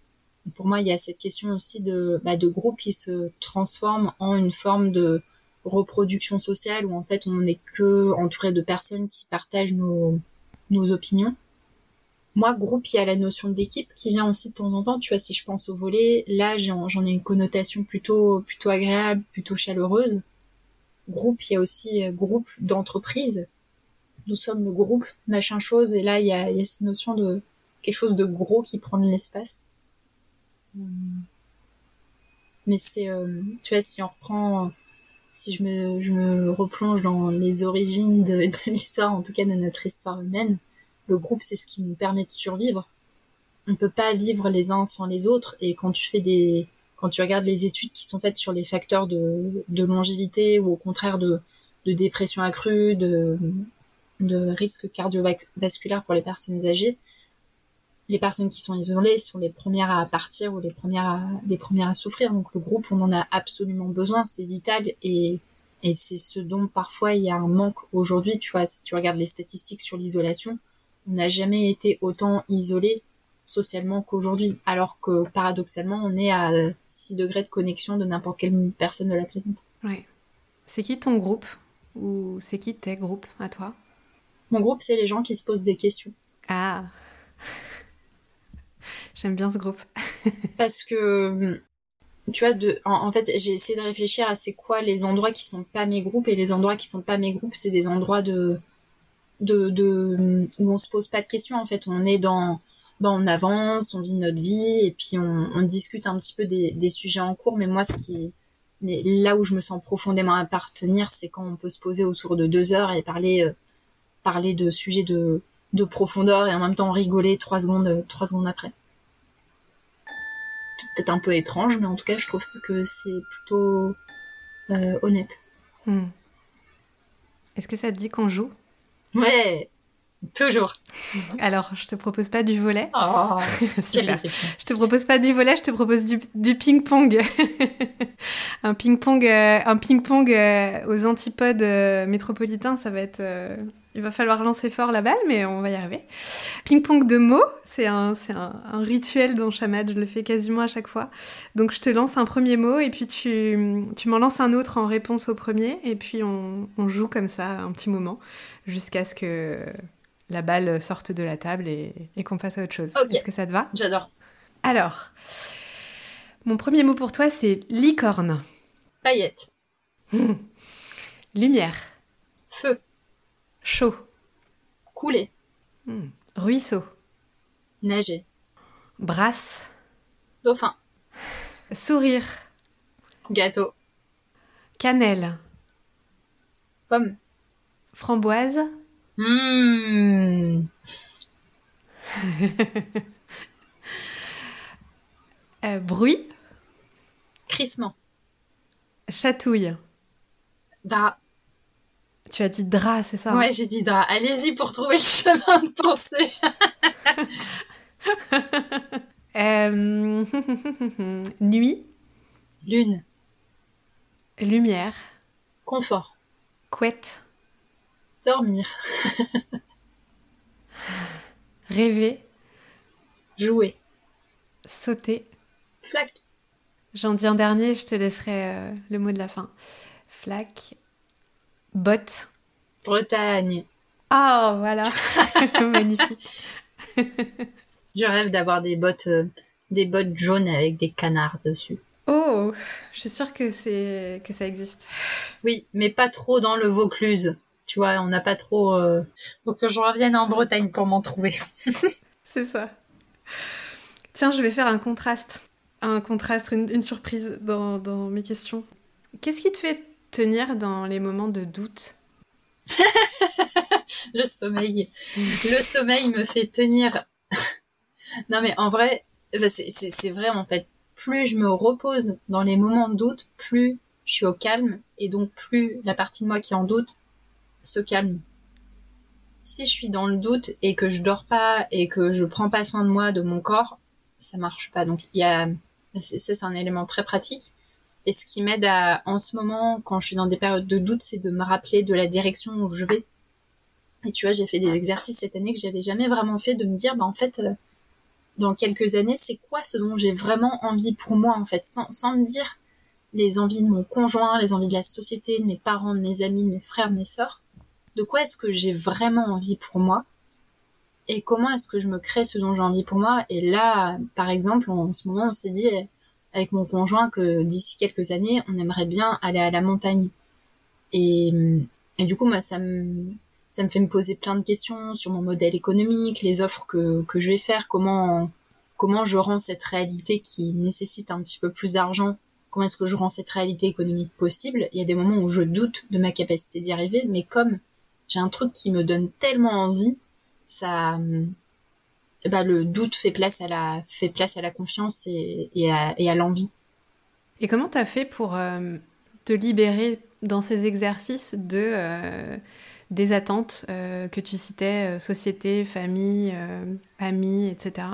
pour moi, il y a cette question aussi de, bah, de groupe qui se transforme en une forme de reproduction sociale où en fait on n'est que entouré de personnes qui partagent nos, nos opinions. Moi, groupe, il y a la notion d'équipe qui vient aussi de temps en temps. Tu vois, si je pense au volet, là, j'en ai une connotation plutôt, plutôt agréable, plutôt chaleureuse. Groupe, il y a aussi euh, groupe d'entreprise. Nous sommes le groupe, machin chose. Et là, il y a, il y a cette notion de quelque chose de gros qui prend de l'espace. Mais c'est, euh, tu vois, si on reprend si je me, je me replonge dans les origines de, de l'histoire, en tout cas de notre histoire humaine, le groupe, c'est ce qui nous permet de survivre. On peut pas vivre les uns sans les autres. Et quand tu fais des, quand tu regardes les études qui sont faites sur les facteurs de, de longévité ou au contraire de, de dépression accrue, de, de risque cardiovasculaire pour les personnes âgées, les personnes qui sont isolées sont les premières à partir ou les premières à, les premières à souffrir. Donc le groupe, on en a absolument besoin, c'est vital et, et c'est ce dont parfois il y a un manque aujourd'hui. Tu vois, si tu regardes les statistiques sur l'isolation, on n'a jamais été autant isolé socialement qu'aujourd'hui, alors que paradoxalement, on est à 6 degrés de connexion de n'importe quelle personne de la planète. Ouais. C'est qui ton groupe Ou c'est qui tes groupes à toi? Mon groupe, c'est les gens qui se posent des questions. Ah J'aime bien ce groupe. Parce que, tu vois, en, fait, j'ai essayé de réfléchir à c'est quoi les endroits qui sont pas mes groupes et les endroits qui sont pas mes groupes, c'est des endroits de, de, de, où on se pose pas de questions. En fait, on est dans, ben, on avance, on vit notre vie et puis on, discute un petit peu des, sujets en cours. Mais moi, ce qui, là où je me sens profondément appartenir, c'est quand on peut se poser autour de deux heures et parler, euh, parler de sujets de, de profondeur et en même temps rigoler trois secondes, trois secondes après peut-être un peu étrange, mais en tout cas, je trouve que c'est plutôt euh, honnête. Hmm. Est-ce que ça te dit qu'on joue? Ouais, toujours. Alors, je te propose pas du volet. Oh, quelle déception. Je te propose pas du volet, je te propose du, ping-pong. un ping-pong, euh, un ping-pong euh, aux antipodes métropolitains, ça va être il va falloir lancer fort la balle, mais on va y arriver. Ping-pong de mots, c'est un, un, rituel dans Chamad, je le fais quasiment à chaque fois. Donc je te lance un premier mot et puis tu, tu m'en lances un autre en réponse au premier et puis on, on joue comme ça un petit moment jusqu'à ce que la balle sorte de la table et, et qu'on passe à autre chose. Est-ce que ça te va? J'adore. Alors, mon premier mot pour toi, c'est licorne. Paillette. Lumière. Feu. Chaud. Couler. Hmm. Ruisseau. Nager. Brasse. Dauphin. Sourire. Gâteau. Cannelle. Pomme. Framboise. Mmh. Euh, bruit. Crissement. Chatouille. Drap. Tu as dit drap, c'est ça hein Ouais, j'ai dit drap. Allez-y pour trouver le chemin de pensée. Euh, Nuit. Lune. Lumière. Confort. Couette. Dormir. Rêver. Jouer. Sauter. Flac. J'en dis un dernier, je te laisserai euh, le mot de la fin. Flac. Botte. Bretagne. Oh, voilà. Magnifique. Je rêve d'avoir des bottes, euh, des bottes jaunes avec des canards dessus. Oh, je suis sûre que c'est que ça existe. Oui, mais pas trop dans le Vaucluse. Tu vois, on n'a pas trop. Euh... Faut que je revienne en Bretagne pour m'en trouver. c'est ça. Tiens, je vais faire un contraste, un contraste, une, une surprise dans, dans mes questions. Qu'est-ce qui te fait tenir dans les moments de doute Le sommeil. Le sommeil me fait tenir. non mais en vrai, c'est vrai en fait. Plus je me repose dans les moments de doute, plus je suis au calme et donc plus la partie de moi qui en doute se calme. Si je suis dans le doute et que je dors pas et que je prends pas soin de moi, de mon corps, ça marche pas. Donc il y a c'est un élément très pratique. Et ce qui m'aide à en ce moment quand je suis dans des périodes de doute, c'est de me rappeler de la direction où je vais. Et tu vois, j'ai fait des exercices cette année que j'avais jamais vraiment fait de me dire bah en fait euh, dans quelques années, c'est quoi ce dont j'ai vraiment envie pour moi en fait? Sans sans me dire les envies de mon conjoint, les envies de la société, de mes parents, de mes amis, de mes frères, de mes sœurs. De quoi est-ce que j'ai vraiment envie pour moi? Et comment est-ce que je me crée ce dont j'ai envie pour moi? Et là, par exemple, en ce moment, on s'est dit avec mon conjoint que d'ici quelques années, on aimerait bien aller à la montagne. Et, du coup, moi, ça me, ça me fait me poser plein de questions sur mon modèle économique, les offres que, que je vais faire, comment, comment je rends cette réalité qui nécessite un petit peu plus d'argent, comment est-ce que je rends cette réalité économique possible. Il y a des moments où je doute de ma capacité d'y arriver, mais comme j'ai un truc qui me donne tellement envie, ça, bah, le doute fait place à la, fait place à la confiance et, et à, et à l'envie. Et comment t'as fait pour euh, te libérer dans ces exercices de euh, des attentes euh, que tu citais, société, famille, amis, etc.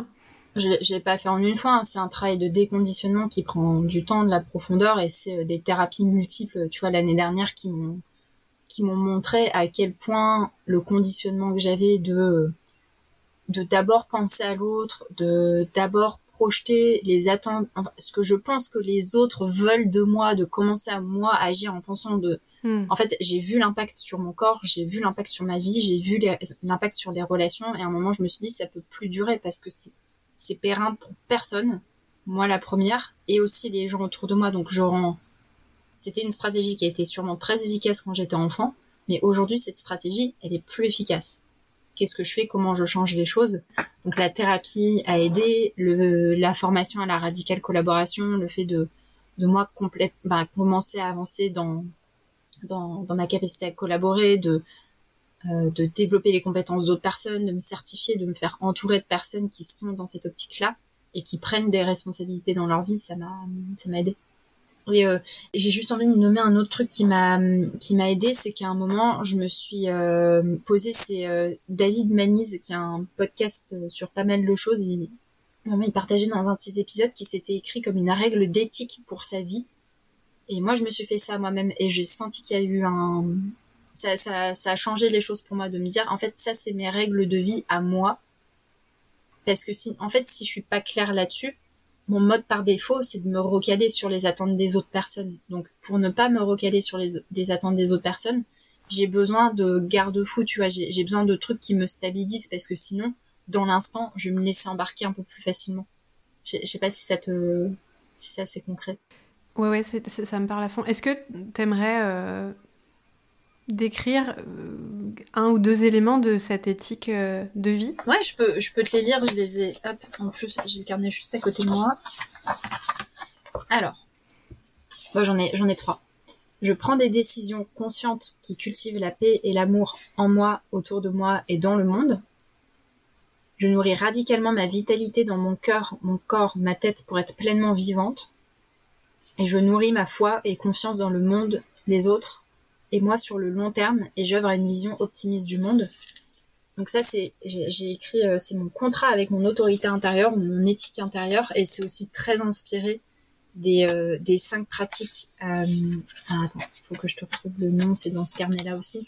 Je ne l'ai pas fait en une fois, hein. c'est un travail de déconditionnement qui prend du temps, de la profondeur, et c'est des thérapies multiples, tu vois, l'année dernière qui m'ont qui m'ont montré à quel point le conditionnement que j'avais de de d'abord penser à l'autre, de d'abord projeter les attentes, enfin, ce que je pense que les autres veulent de moi, de commencer à moi agir en pensant de, Hmm. en fait, j'ai vu l'impact sur mon corps, j'ai vu l'impact sur ma vie, j'ai vu l'impact sur les relations, et à un moment, je me suis dit, ça peut plus durer parce que c'est, c'est périn pour personne, moi la première, et aussi les gens autour de moi, donc je rends, c'était une stratégie qui a été sûrement très efficace quand j'étais enfant, mais aujourd'hui, cette stratégie, elle est plus efficace. Qu'est-ce que je fais Comment je change les choses Donc la thérapie a aidé, la formation à la radicale collaboration, le fait de, de moi complète, bah, commencer à avancer dans, dans, dans ma capacité à collaborer, de, euh, de développer les compétences d'autres personnes, de me certifier, de me faire entourer de personnes qui sont dans cette optique-là et qui prennent des responsabilités dans leur vie, ça m'a ça m'a aidé. Et euh, j'ai juste envie de nommer un autre truc qui m'a qui m'a aidé, c'est qu'à un moment je me suis euh, posé, c'est euh, David Maniz qui a un podcast euh, sur pas mal de choses. Il partageait dans un de ses épisodes qui s'était écrit comme une règle d'éthique pour sa vie. Et moi je me suis fait ça moi-même et j'ai senti qu'il y a eu un ça, ça, ça a changé les choses pour moi de me dire en fait ça c'est mes règles de vie à moi parce que si en fait si je suis pas claire là-dessus mon mode par défaut c'est de me recaler sur les attentes des autres personnes. Donc pour ne pas me recaler sur les, attentes des autres personnes j'ai besoin de garde-fous tu vois. J'ai besoin de trucs qui me stabilisent parce que sinon dans l'instant je vais me laisser embarquer un peu plus facilement. Je sais pas si ça te si ça c'est concret. Ouais, ouais, ça me parle à fond. Est-ce que t'aimerais euh, décrire euh, un ou deux éléments de cette éthique euh, de vie Ouais, je peux, je peux te les lire, je les ai. Hop, en plus, j'ai le carnet juste à côté de moi. Alors, moi j'en ai, j'en ai trois. Je prends des décisions conscientes qui cultivent la paix et l'amour en moi, autour de moi et dans le monde. Je nourris radicalement ma vitalité dans mon cœur, mon corps, ma tête pour être pleinement vivante. Et je nourris ma foi et confiance dans le monde, les autres, et moi sur le long terme, et j'œuvre à une vision optimiste du monde. Donc ça, c'est j'ai écrit, euh, c'est mon contrat avec mon autorité intérieure, mon éthique intérieure, et c'est aussi très inspiré des, euh, des cinq pratiques. Euh, ah, attends, faut que je te retrouve le nom, c'est dans ce carnet-là aussi.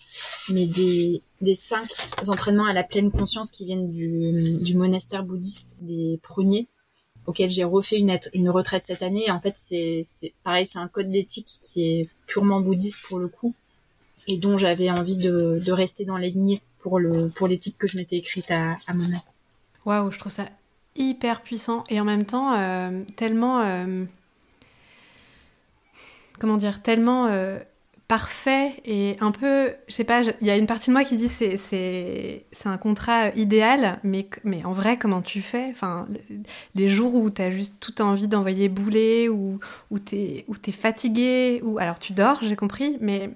Mais des, des cinq entraînements à la pleine conscience qui viennent du, du monastère bouddhiste des pruniers, auquel j'ai refait une, une retraite cette année. En fait, c'est pareil, c'est un code d'éthique qui est purement bouddhiste pour le coup, et dont j'avais envie de, rester dans les lignées pour le pour l'éthique que je m'étais écrite à, à moi-même. Waouh, je trouve ça hyper puissant et en même temps euh, tellement euh, comment dire, tellement euh, parfait et un peu, je sais pas, il y a une partie de moi qui dit c'est c'est un contrat idéal, mais mais en vrai comment tu fais? Enfin, les jours où tu as juste toute envie d'envoyer bouler ou où t'es où es fatigué ou alors tu dors, j'ai compris, mais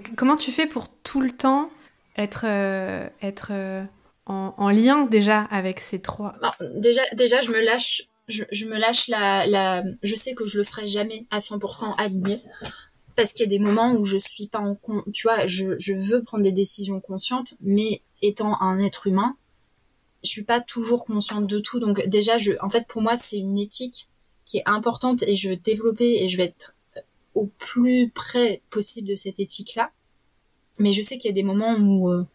comment tu fais pour tout le temps être euh, être euh, en, en, lien déjà avec ces trois? Déjà déjà je me lâche je, me lâche la, je sais que je le serai jamais à 100% aligné parce qu'il y a des moments où je suis pas en tu vois, je, je veux prendre des décisions conscientes, mais étant un être humain, je suis pas toujours consciente de tout. Donc déjà, je, en fait, pour moi, c'est une éthique qui est importante et je veux développer et je vais être au plus près possible de cette éthique-là. Mais je sais qu'il y a des moments où euh,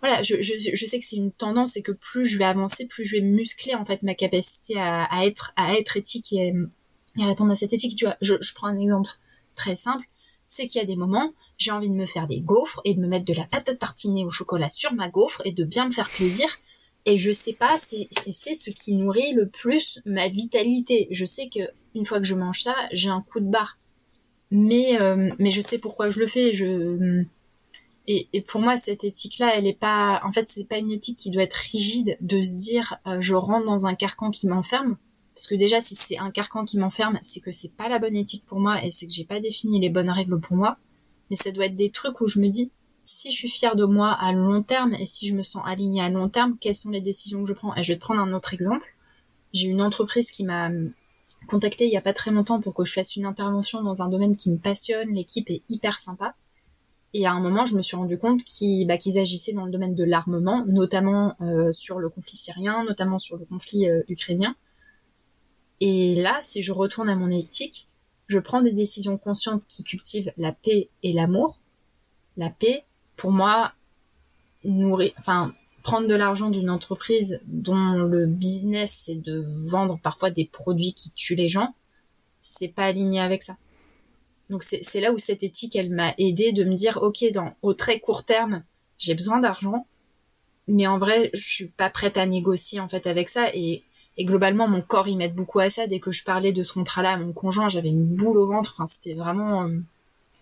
voilà, je, je, sais que c'est une tendance et que plus je vais avancer, plus je vais muscler en fait ma capacité à, à être à être éthique et, à répondre à cette éthique. Tu vois, je, je prends un exemple très simple, c'est qu'il y a des moments, j'ai envie de me faire des gaufres et de me mettre de la pâte à tartiner au chocolat sur ma gaufre et de bien me faire plaisir. Et je sais pas si, si c'est ce qui nourrit le plus ma vitalité. Je sais que une fois que je mange ça, j'ai un coup de barre. Mais euh, mais je sais pourquoi je le fais. Je et, et, pour moi, cette éthique-là, elle est pas, en fait, c'est pas une éthique qui doit être rigide de se dire, euh, je rentre dans un carcan qui m'enferme. Parce que déjà, si c'est un carcan qui m'enferme, c'est que c'est pas la bonne éthique pour moi et c'est que j'ai pas défini les bonnes règles pour moi. Mais ça doit être des trucs où je me dis, si je suis fière de moi à long terme et si je me sens alignée à long terme, quelles sont les décisions que je prends? Et je vais te prendre un autre exemple. J'ai une entreprise qui m'a contacté il y a pas très longtemps pour que je fasse une intervention dans un domaine qui me passionne. L'équipe est hyper sympa. Et à un moment, je me suis rendu compte bah, qu'ils agissaient dans le domaine de l'armement, notamment euh, sur le conflit syrien, notamment sur le conflit euh, ukrainien. Et là, si je retourne à mon éthique, je prends des décisions conscientes qui cultivent la paix et l'amour. La paix, pour moi, nourrir, enfin, prendre de l'argent d'une entreprise dont le business c'est de vendre parfois des produits qui tuent les gens, c'est pas aligné avec ça. Donc c'est là où cette éthique, elle m'a aidé de me dire, ok, dans au très court terme, j'ai besoin d'argent, mais en vrai, je suis pas prête à négocier en fait avec ça. Et, et globalement, mon corps, il m'aide beaucoup à ça. Dès que je parlais de ce contrat-là à mon conjoint, j'avais une boule au ventre. Enfin, c'était vraiment, euh,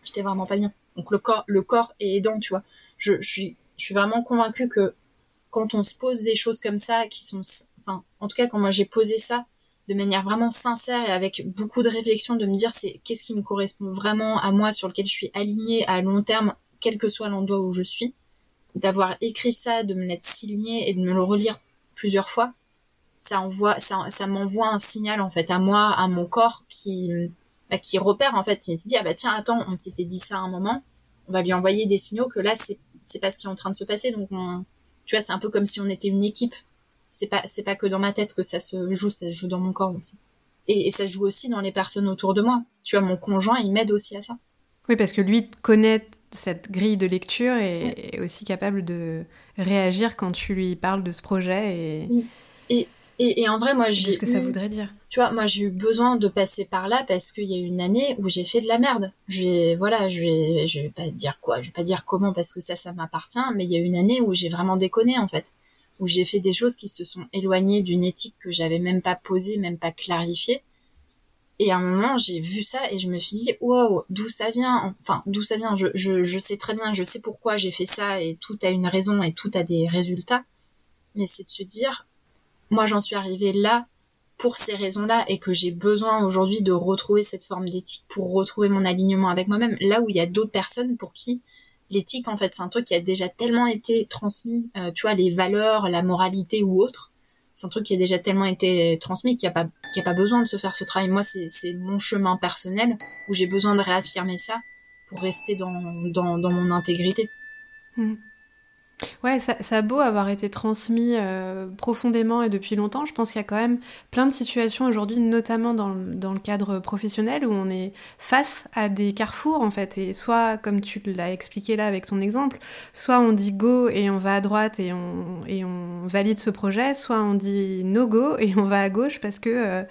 j'étais vraiment pas bien. Donc le corps, le corps est aidant, tu vois. Je suis, je suis vraiment convaincue que quand on se pose des choses comme ça, qui sont, enfin, en tout cas, quand moi j'ai posé ça, de manière vraiment sincère et avec beaucoup de réflexion de me dire c'est qu'est-ce qui me correspond vraiment à moi sur lequel je suis alignée à long terme quel que soit l'endroit où je suis d'avoir écrit ça de me l'être signé et de me le relire plusieurs fois ça envoie ça, ça m'envoie un signal en fait à moi à mon corps qui bah, qui repère en fait. Il se dit ah bah tiens attends on s'était dit ça à un moment. On va lui envoyer des signaux que là c'est c'est pas ce qui est en train de se passer. Donc on, tu vois c'est un peu comme si on était une équipe c'est pas c'est pas que dans ma tête que ça se joue, ça se joue dans mon corps aussi. Et, ça se joue aussi dans les personnes autour de moi. Tu vois, mon conjoint, il m'aide aussi à ça. Oui, parce que lui connaît cette grille de lecture et est aussi capable de réagir quand tu lui parles de ce projet. Et, et, et, et en vrai, moi, j'ai. ce que ça voudrait dire. Tu vois, moi, j'ai eu besoin de passer par là parce qu'il y a eu une année où j'ai fait de la merde. Je vais, voilà, je vais, je vais pas dire quoi, je vais pas dire comment parce que ça, ça m'appartient, mais il y a eu une année où j'ai vraiment déconné, en fait où j'ai fait des choses qui se sont éloignées d'une éthique que j'avais même pas posée, même pas clarifiée. Et à un moment, j'ai vu ça et je me suis dit, wow, d'où ça vient? Enfin, d'où ça vient? Je, je, je, sais très bien, je sais pourquoi j'ai fait ça et tout a une raison et tout a des résultats. Mais c'est de se dire, moi j'en suis arrivée là pour ces raisons-là et que j'ai besoin aujourd'hui de retrouver cette forme d'éthique pour retrouver mon alignement avec moi-même. Là où il y a d'autres personnes pour qui l'éthique en fait c'est un truc qui a déjà tellement été transmis euh, tu vois les valeurs la moralité ou autre c'est un truc qui a déjà tellement été transmis qu'il n'y a pas besoin de se faire ce travail moi c'est mon chemin personnel où j'ai besoin de réaffirmer ça pour rester dans dans, mon intégrité hmm. Ouais, ça, a beau avoir été transmis euh, profondément et depuis longtemps, je pense qu'il y a quand même plein de situations aujourd'hui, notamment dans, dans, le cadre professionnel, où on est face à des carrefours en fait. Et soit, comme tu l'as expliqué là avec ton exemple, soit on dit go et on va à droite et on, et on valide ce projet, soit on dit no go et on va à gauche parce que. Euh,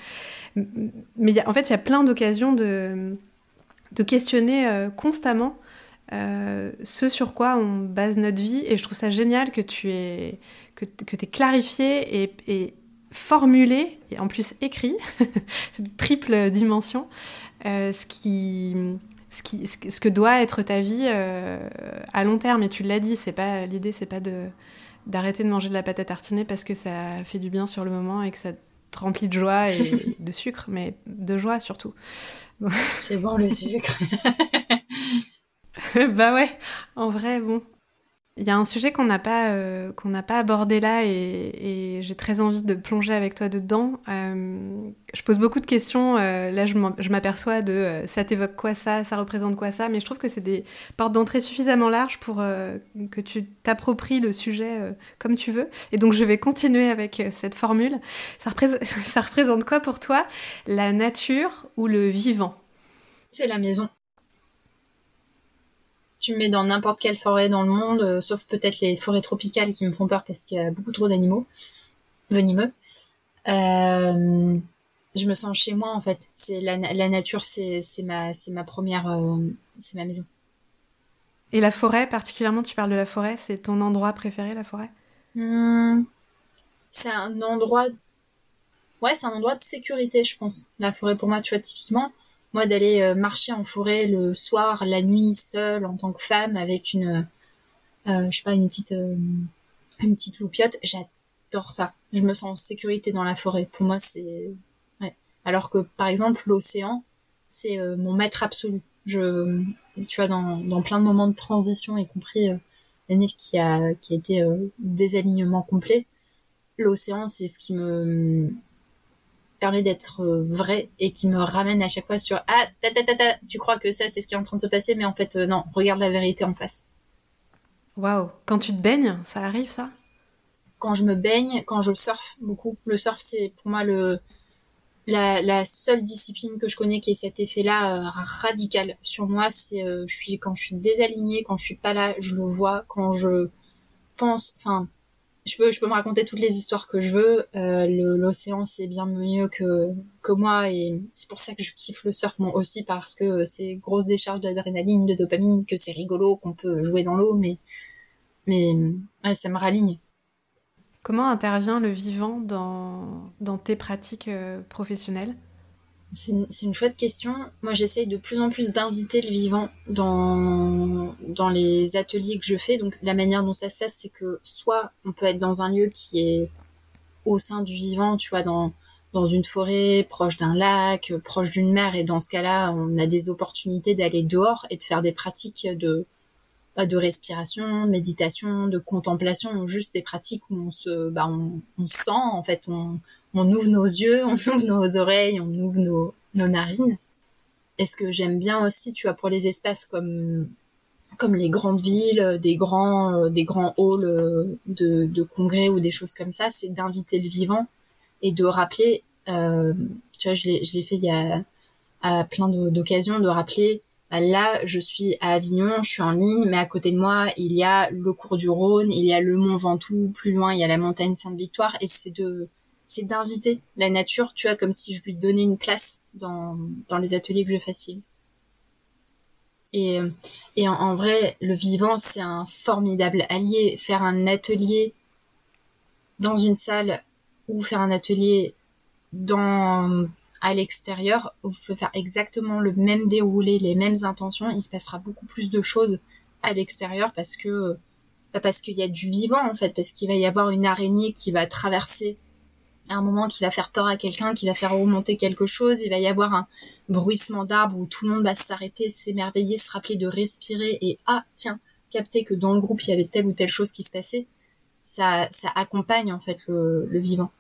mais y a, en fait, il y a plein d'occasions de, de questionner euh, constamment euh, ce sur quoi on base notre vie. Et je trouve ça génial que tu aies, que, que clarifié et, et, formulé, et en plus écrit, triple dimension, euh, ce, qui, ce, qui, ce que doit être ta vie euh, à long terme. Et tu l'as dit, c'est pas l'idée, c'est pas de d'arrêter de manger de la pâte à tartiner parce que ça fait du bien sur le moment et que ça te remplit de joie et de sucre, mais de joie surtout. c'est bon le sucre. bah ouais, en vrai, bon. Il y a un sujet qu'on n'a pas, euh, pas abordé là et, j'ai très envie de plonger avec toi dedans. Euh, je pose beaucoup de questions. Euh, là, je m'aperçois de ça t'évoque quoi ça, ça représente quoi ça, mais je trouve que c'est des portes d'entrée suffisamment larges pour que tu t'appropries le sujet comme tu veux. Et donc, je vais continuer avec cette formule. Ça représente quoi pour toi la nature ou le vivant? C'est la maison tu me mets dans n'importe quelle forêt dans le monde, euh, sauf peut-être les forêts tropicales qui me font peur parce qu'il y a beaucoup trop d'animaux venimeux. Euh, je me sens chez moi en fait. C'est la, nature, c'est ma première, euh, c'est ma maison. Et la forêt, particulièrement, tu parles de la forêt, c'est ton endroit préféré, la forêt? Hmm, C'est un endroit, ouais, c'est un endroit de sécurité, je pense. La forêt pour moi, tu vois, typiquement, moi d'aller euh, marcher en forêt le soir, la nuit, seule en tant que femme avec une, euh, je sais pas, une petite, euh, une petite loupiote, j'adore ça. Je me sens en sécurité dans la forêt. Pour moi, c'est, ouais. Alors que par exemple l'océan, c'est mon maître absolu. Je, tu vois, dans, dans plein de moments de transition, y compris l'année qui a, qui a été désalignement complet, l'océan, c'est ce qui me permet d'être euh, vrai et qui me ramène à chaque fois sur ah ta ta ta ta tu crois que ça c'est ce qui est en train de se passer mais en fait euh, non regarde la vérité en face. Waouh. Quand tu te baignes ça arrive ça? Quand je me baigne quand je surfe beaucoup. Le surf c'est pour moi le la, la, seule discipline que je connais qui ait cet effet-là euh, radical sur moi, c'est je suis quand je suis désalignée, quand je suis pas là, je le vois, quand je pense, enfin je peux, me raconter toutes les histoires que je veux. Euh, L'océan, c'est bien mieux que, moi et c'est pour ça que je kiffe le surf, moi aussi, parce que c'est grosse décharge d'adrénaline, de dopamine, que c'est rigolo, qu'on peut jouer dans l'eau, mais, ça me raligne. Comment intervient le vivant dans, dans tes pratiques euh, professionnelles? C'est une, une, chouette question. Moi, j'essaye de plus en plus d'inviter le vivant dans, dans les ateliers que je fais. Donc, la manière dont ça se passe, c'est que soit on peut être dans un lieu qui est au sein du vivant, tu vois, dans, dans une forêt, proche d'un lac, proche d'une mer, et dans ce cas-là, on a des opportunités d'aller dehors et de faire des pratiques de, bah, de respiration, de méditation, de contemplation, juste des pratiques où on se, bah, on, on sent, en fait, on, on ouvre nos yeux, on ouvre nos oreilles, on ouvre nos, nos narines. Et ce que j'aime bien aussi, tu vois, pour les espaces comme comme les grandes villes, des grands euh, des grands halls euh, de, de congrès ou des choses comme ça, c'est d'inviter le vivant et de rappeler. Euh, tu vois, je l'ai fait il y a à plein d'occasions de rappeler. Bah, là, je suis à Avignon, je suis en ligne, mais à côté de moi, il y a le cours du Rhône, il y a le Mont Ventoux, plus loin, il y a la montagne Sainte-Victoire, et c'est de c'est d'inviter la nature, tu vois, comme si je lui donnais une place dans, les ateliers que je facilite. Et, en, vrai, le vivant, c'est un formidable allié. Faire un atelier dans une salle ou faire un atelier à l'extérieur, vous pouvez faire exactement le même déroulé, les mêmes intentions, il se passera beaucoup plus de choses à l'extérieur parce que bah, parce qu'il y a du vivant en fait, parce qu'il va y avoir une araignée qui va traverser un moment qui va faire peur à quelqu'un, qui va faire remonter quelque chose, il va y avoir un bruissement d'arbres où tout le monde va s'arrêter, s'émerveiller, se rappeler de respirer et ah tiens, capté que dans le groupe, il y avait telle ou telle chose qui se passait, ça, ça accompagne en fait le, vivant.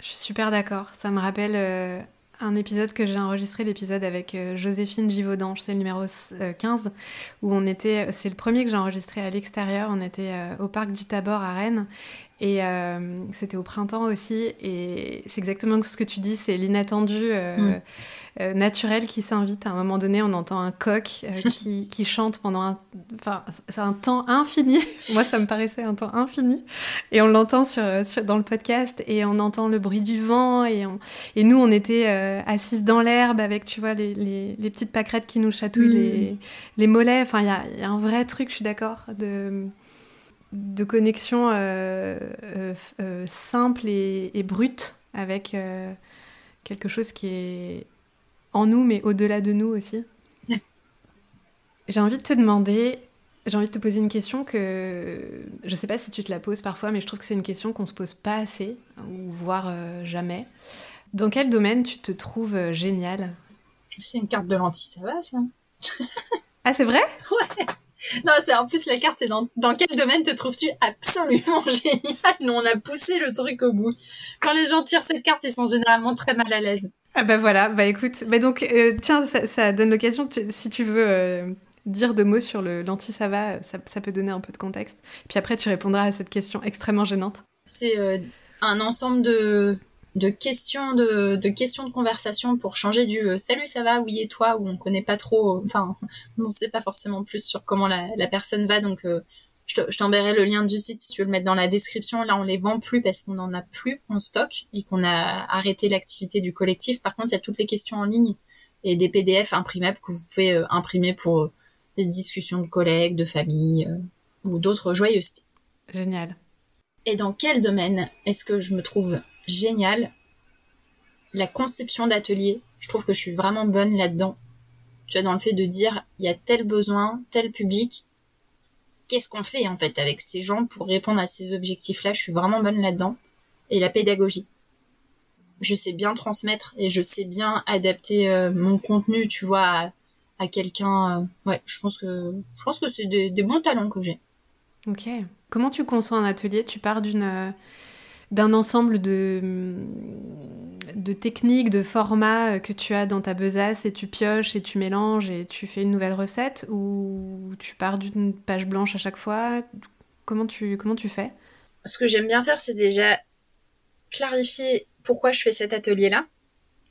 Je suis super d'accord. Ça me rappelle euh, un épisode que j'ai enregistré, l'épisode avec euh, Joséphine Givaudan, c'est le numéro 15, où on était, c'est le premier que j'ai enregistré à l'extérieur, on était au parc du Tabor à Rennes, et c'était au printemps aussi, et c'est exactement ce que tu dis, c'est l'inattendu. Mm. Euh, naturel qui s'invite. À un moment donné, on entend un coq euh, qui, qui, chante pendant un... Enfin, c'est un temps infini. Moi, ça me paraissait un temps infini. Et on l'entend sur, dans le podcast et on entend le bruit du vent. Et, et nous, on était euh, assises dans l'herbe avec, tu vois, les, les, les, petites pâquerettes qui nous chatouillent les, mm. les, mollets. Enfin, il y, y a, un vrai truc, je suis d'accord, de de connexion simple et, et, brute avec quelque chose qui est en nous, mais au-delà de nous aussi. J'ai envie de te demander, j'ai envie de te poser une question que je ne sais pas si tu te la poses parfois, mais je trouve que c'est une question qu'on se pose pas assez, ou voire euh, jamais. Dans quel domaine tu te trouves euh, génial? C'est une carte de lentilles, ça va ça? Ah, c'est vrai? Ouais non, c'est en plus la carte est dans, dans quel domaine te trouves-tu absolument génial? Nous on a poussé le truc au bout. Quand les gens tirent cette carte, ils sont généralement très mal à l'aise. Ah bah voilà, bah écoute, bah donc euh, tiens, ça, donne l'occasion, si tu veux euh, dire deux mots sur l'anti-sava, ça, ça, peut donner un peu de contexte. Puis après, tu répondras à cette question extrêmement gênante. C'est euh, un ensemble de, de questions de, de, questions de conversation pour changer du salut ça va oui et toi où on connaît pas trop enfin on sait pas forcément plus sur comment la, la personne va donc je t'enverrai le lien du site si tu veux le mettre dans la description. Là, on les vend plus parce qu'on n'en a plus en stock et qu'on a arrêté l'activité du collectif. Par contre, il y a toutes les questions en ligne et des PDF imprimables que vous pouvez euh, imprimer pour euh, des discussions de collègues, de famille euh, ou d'autres joyeusetés. Génial. Et dans quel domaine est-ce que je me trouve génial La conception d'atelier. Je trouve que je suis vraiment bonne là-dedans. Tu vois, dans le fait de dire, il y a tel besoin, tel public, qu'est-ce qu'on fait en fait avec ces gens pour répondre à ces objectifs-là? Je suis vraiment bonne là-dedans. Et la pédagogie. Je sais bien transmettre et je sais bien adapter euh, mon contenu, tu vois, à, quelqu'un. Euh, ouais, je pense que je pense que c'est des, des bons talents que j'ai. Ok. Comment tu conçois un atelier? Tu pars d'une d'un ensemble de, techniques, de formats que tu as dans ta besace et tu pioches et tu mélanges et tu fais une nouvelle recette ou tu pars d'une page blanche à chaque fois? Comment tu, fais? Ce que j'aime bien faire, c'est déjà clarifier pourquoi je fais cet atelier-là.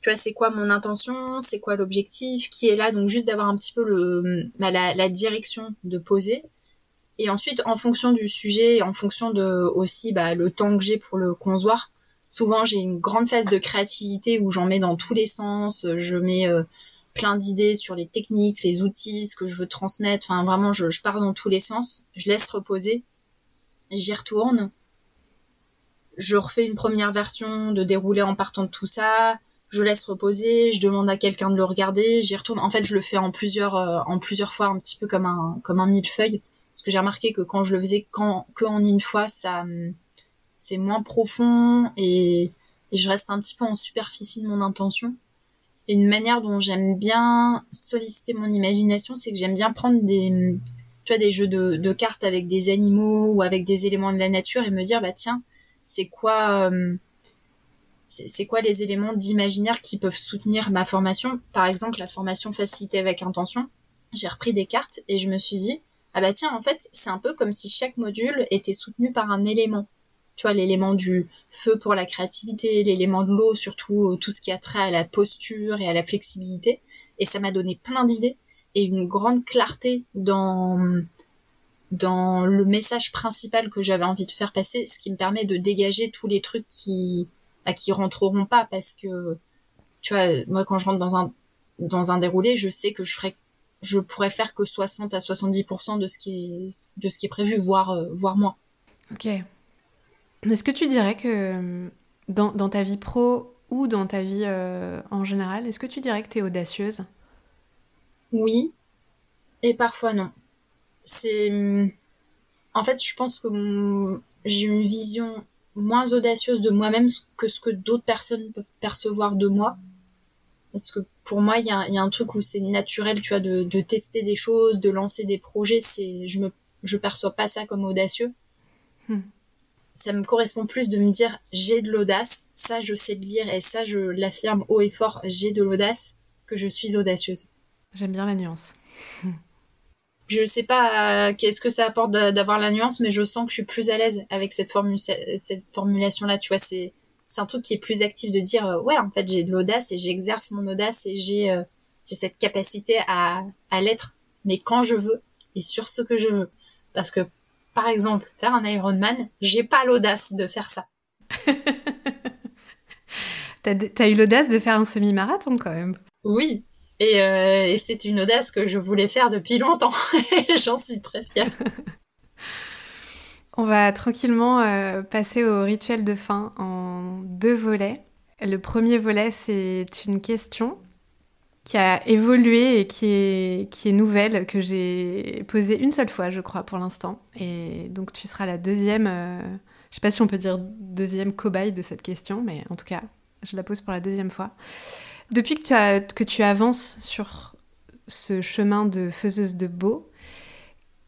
Tu vois, c'est quoi mon intention, c'est quoi l'objectif, qui est là, donc juste d'avoir un petit peu le, bah, la direction de poser et ensuite, en fonction du sujet, en fonction de aussi bah, le temps que j'ai pour le concevoir, souvent j'ai une grande phase de créativité où j'en mets dans tous les sens. Je mets euh, plein d'idées sur les techniques, les outils, ce que je veux transmettre. Enfin, vraiment, je, je pars dans tous les sens. Je laisse reposer. J'y retourne. Je refais une première version de dérouler en partant de tout ça. Je laisse reposer. Je demande à quelqu'un de le regarder. J'y retourne. En fait, je le fais en plusieurs, euh, en plusieurs fois, un petit peu comme un, comme un millefeuille parce que j'ai remarqué que quand je le faisais quand, que en une fois, ça, c'est moins profond et, je reste un petit peu en superficie de mon intention. Et une manière dont j'aime bien solliciter mon imagination, c'est que j'aime bien prendre des, tu vois, des jeux de, cartes avec des animaux ou avec des éléments de la nature et me dire, bah tiens, c'est quoi, euh, c'est quoi les éléments d'imaginaire qui peuvent soutenir ma formation? Par exemple, la formation facilitée avec intention. J'ai repris des cartes et je me suis dit, ah bah tiens, en fait, c'est un peu comme si chaque module était soutenu par un élément. Tu vois, l'élément du feu pour la créativité, l'élément de l'eau, surtout tout ce qui a trait à la posture et à la flexibilité. Et ça m'a donné plein d'idées et une grande clarté dans dans le message principal que j'avais envie de faire passer, ce qui me permet de dégager tous les trucs qui à bah, qui rentreront pas parce que tu vois moi quand je rentre dans un dans un déroulé, je sais que je ferai je pourrais faire que 60 à 70% de ce qui est, de ce qui est prévu, voire, euh, voire moins. Ok. Est-ce que tu dirais que euh, dans, dans, ta vie pro ou dans ta vie euh, en général, est-ce que tu dirais que tu es audacieuse? Oui, et parfois non. C'est. En fait, je pense que j'ai une vision moins audacieuse de moi-même que ce que d'autres personnes peuvent percevoir de moi. Parce que pour moi, il y a, un truc où c'est naturel, tu vois, de, tester des choses, de lancer des projets. C'est, je me je perçois pas ça comme audacieux. Hmm. Ça me correspond plus de me dire j'ai de l'audace, ça je sais le dire et ça je l'affirme haut et fort, j'ai de l'audace, que je suis audacieuse. J'aime bien la nuance. Je sais pas euh, qu'est-ce que ça apporte d'avoir la nuance, mais je sens que je suis plus à l'aise avec cette, cette formulation-là. Tu vois, c'est c'est un truc qui est plus actif de dire euh, ouais, en fait, j'ai de l'audace et j'exerce mon audace et j'ai euh, j'ai cette capacité à à l'être, mais quand je veux et sur ce que je veux. Parce que par exemple, faire un Ironman, j'ai pas l'audace de faire ça. t'as as eu l'audace de faire un semi-marathon quand même. Oui, euh, et, c'est une audace que je voulais faire depuis longtemps. J'en suis très fière. On va tranquillement euh, passer au rituel de fin en deux volets. Le premier volet, c'est une question qui a évolué et qui est, nouvelle, que j'ai posée une seule fois, je crois, pour l'instant. Et donc tu seras la deuxième, euh, je ne sais pas si on peut dire deuxième cobaye de cette question, mais en tout cas, je la pose pour la deuxième fois. Depuis que tu, que tu avances sur ce chemin de faiseuse de beau,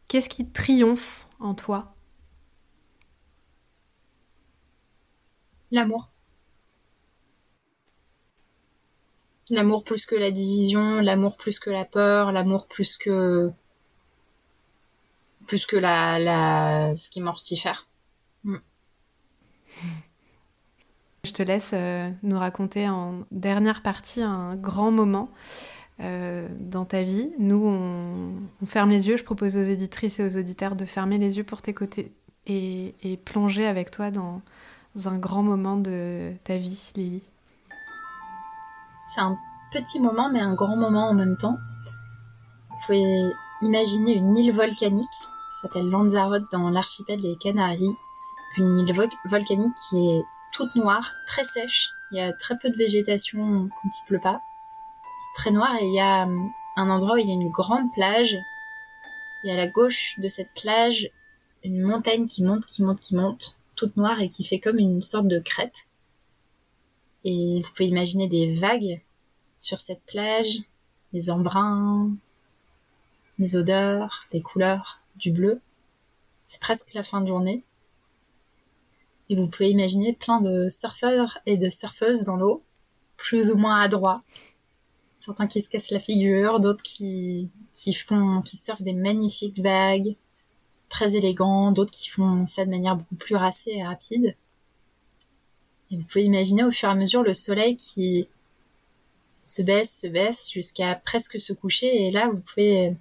qu'est-ce qui triomphe en toi? L'amour. L'amour plus que la division, l'amour plus que la peur, l'amour plus que plus que la, la ce qui mortifère. Mm. Je te laisse euh, nous raconter en dernière partie un grand moment euh, dans ta vie. Nous, on, ferme les yeux. Je propose aux éditrices et aux auditeurs de fermer les yeux pour t'écouter et, et plonger avec toi dans un grand moment de ta vie, Lily. C'est un petit moment, mais un grand moment en même temps. Vous pouvez imaginer une île volcanique qui s'appelle Lanzarote dans l'archipel des Canaries. Une île volcanique qui est toute noire, très sèche. Il y a très peu de végétation quand il pleut pas. C'est très noir et il y a hum, un endroit où il y a une grande plage. Et à la gauche de cette plage, une montagne qui monte, qui monte, qui monte, noire et qui fait comme une sorte de crête. Et vous pouvez imaginer des vagues sur cette plage, les embruns, les odeurs, les couleurs du bleu. C'est presque la fin de journée. Et vous pouvez imaginer plein de surfeurs et de surfeuses dans l'eau, plus ou moins adroits. Certains qui se cassent la figure, d'autres qui, qui font, qui surfent des magnifiques vagues, très élégants, d'autres qui font ça de manière beaucoup plus racée et rapide. Et vous pouvez imaginer au fur et à mesure le soleil qui se baisse, se baisse jusqu'à presque se coucher. Et là, vous pouvez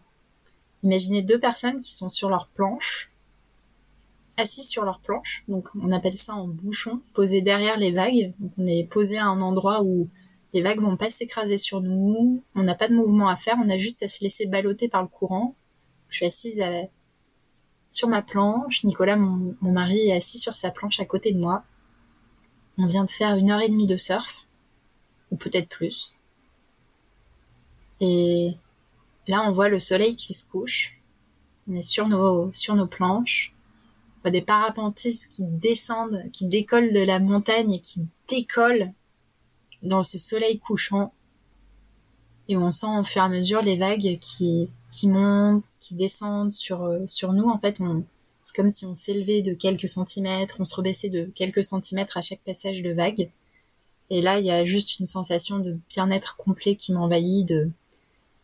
imaginer deux personnes qui sont sur leur planche, assis sur leur planche. Donc on appelle ça en bouchon, posé derrière les vagues. Donc on est posé à un endroit où les vagues vont pas s'écraser sur nous. On n'a pas de mouvement à faire. On a juste à se laisser balloter par le courant. Je suis assise sur ma planche. Nicolas, mon, mari, est assis sur sa planche à côté de moi. On vient de faire une heure et demie de surf, ou peut-être plus. Et là, on voit le soleil qui se couche. On est sur nos, sur nos planches des parapentistes qui descendent, qui décollent de la montagne et qui décollent dans ce soleil couchant. Et on sent au fur et à mesure les vagues qui, qui montent, qui descendent sur, euh, sur nous. En fait, on, c'est comme si on s'élevait de quelques centimètres, on se rebaissait de quelques centimètres à chaque passage de vague. Et là, il y a juste une sensation de bien-être complet qui m'envahit, de,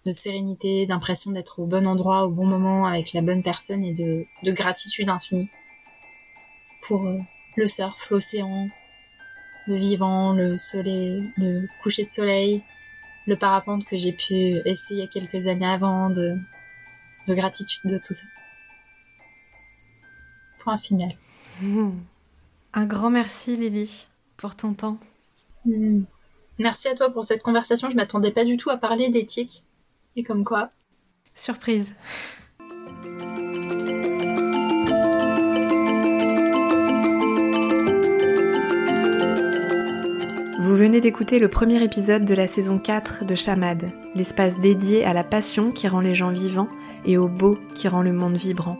de sérénité, d'impression d'être au bon endroit, au bon moment, avec la bonne personne et de, de gratitude infinie pour euh, le surf, l'océan, le vivant, le soleil, le coucher de soleil, le parapente que j'ai pu essayer quelques années avant, de, de gratitude de tout ça. Point final. Mmh. Un grand merci Lily pour ton temps. Mmh. Merci à toi pour cette conversation. Je m'attendais pas du tout à parler d'éthique. Et comme quoi. Surprise. D'écouter le premier épisode de la saison 4 de Chamade, l'espace dédié à la passion qui rend les gens vivants et au beau qui rend le monde vibrant.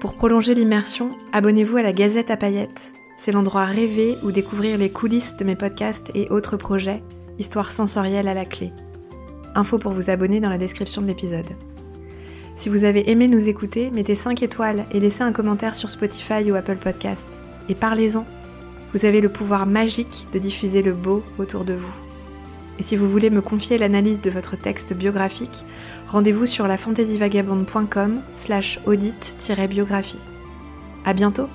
Pour prolonger l'immersion, abonnez-vous à la Gazette à paillettes. C'est l'endroit rêvé où découvrir les coulisses de mes podcasts et autres projets, histoire sensorielle à la clé. Info pour vous abonner dans la description de l'épisode. Si vous avez aimé nous écouter, mettez 5 étoiles et laissez un commentaire sur Spotify ou Apple Podcast. Et parlez-en. Vous avez le pouvoir magique de diffuser le beau autour de vous. Et si vous voulez me confier l'analyse de votre texte biographique, rendez-vous sur lafantasyvagabonde.com slash audit-biographie. À bientôt!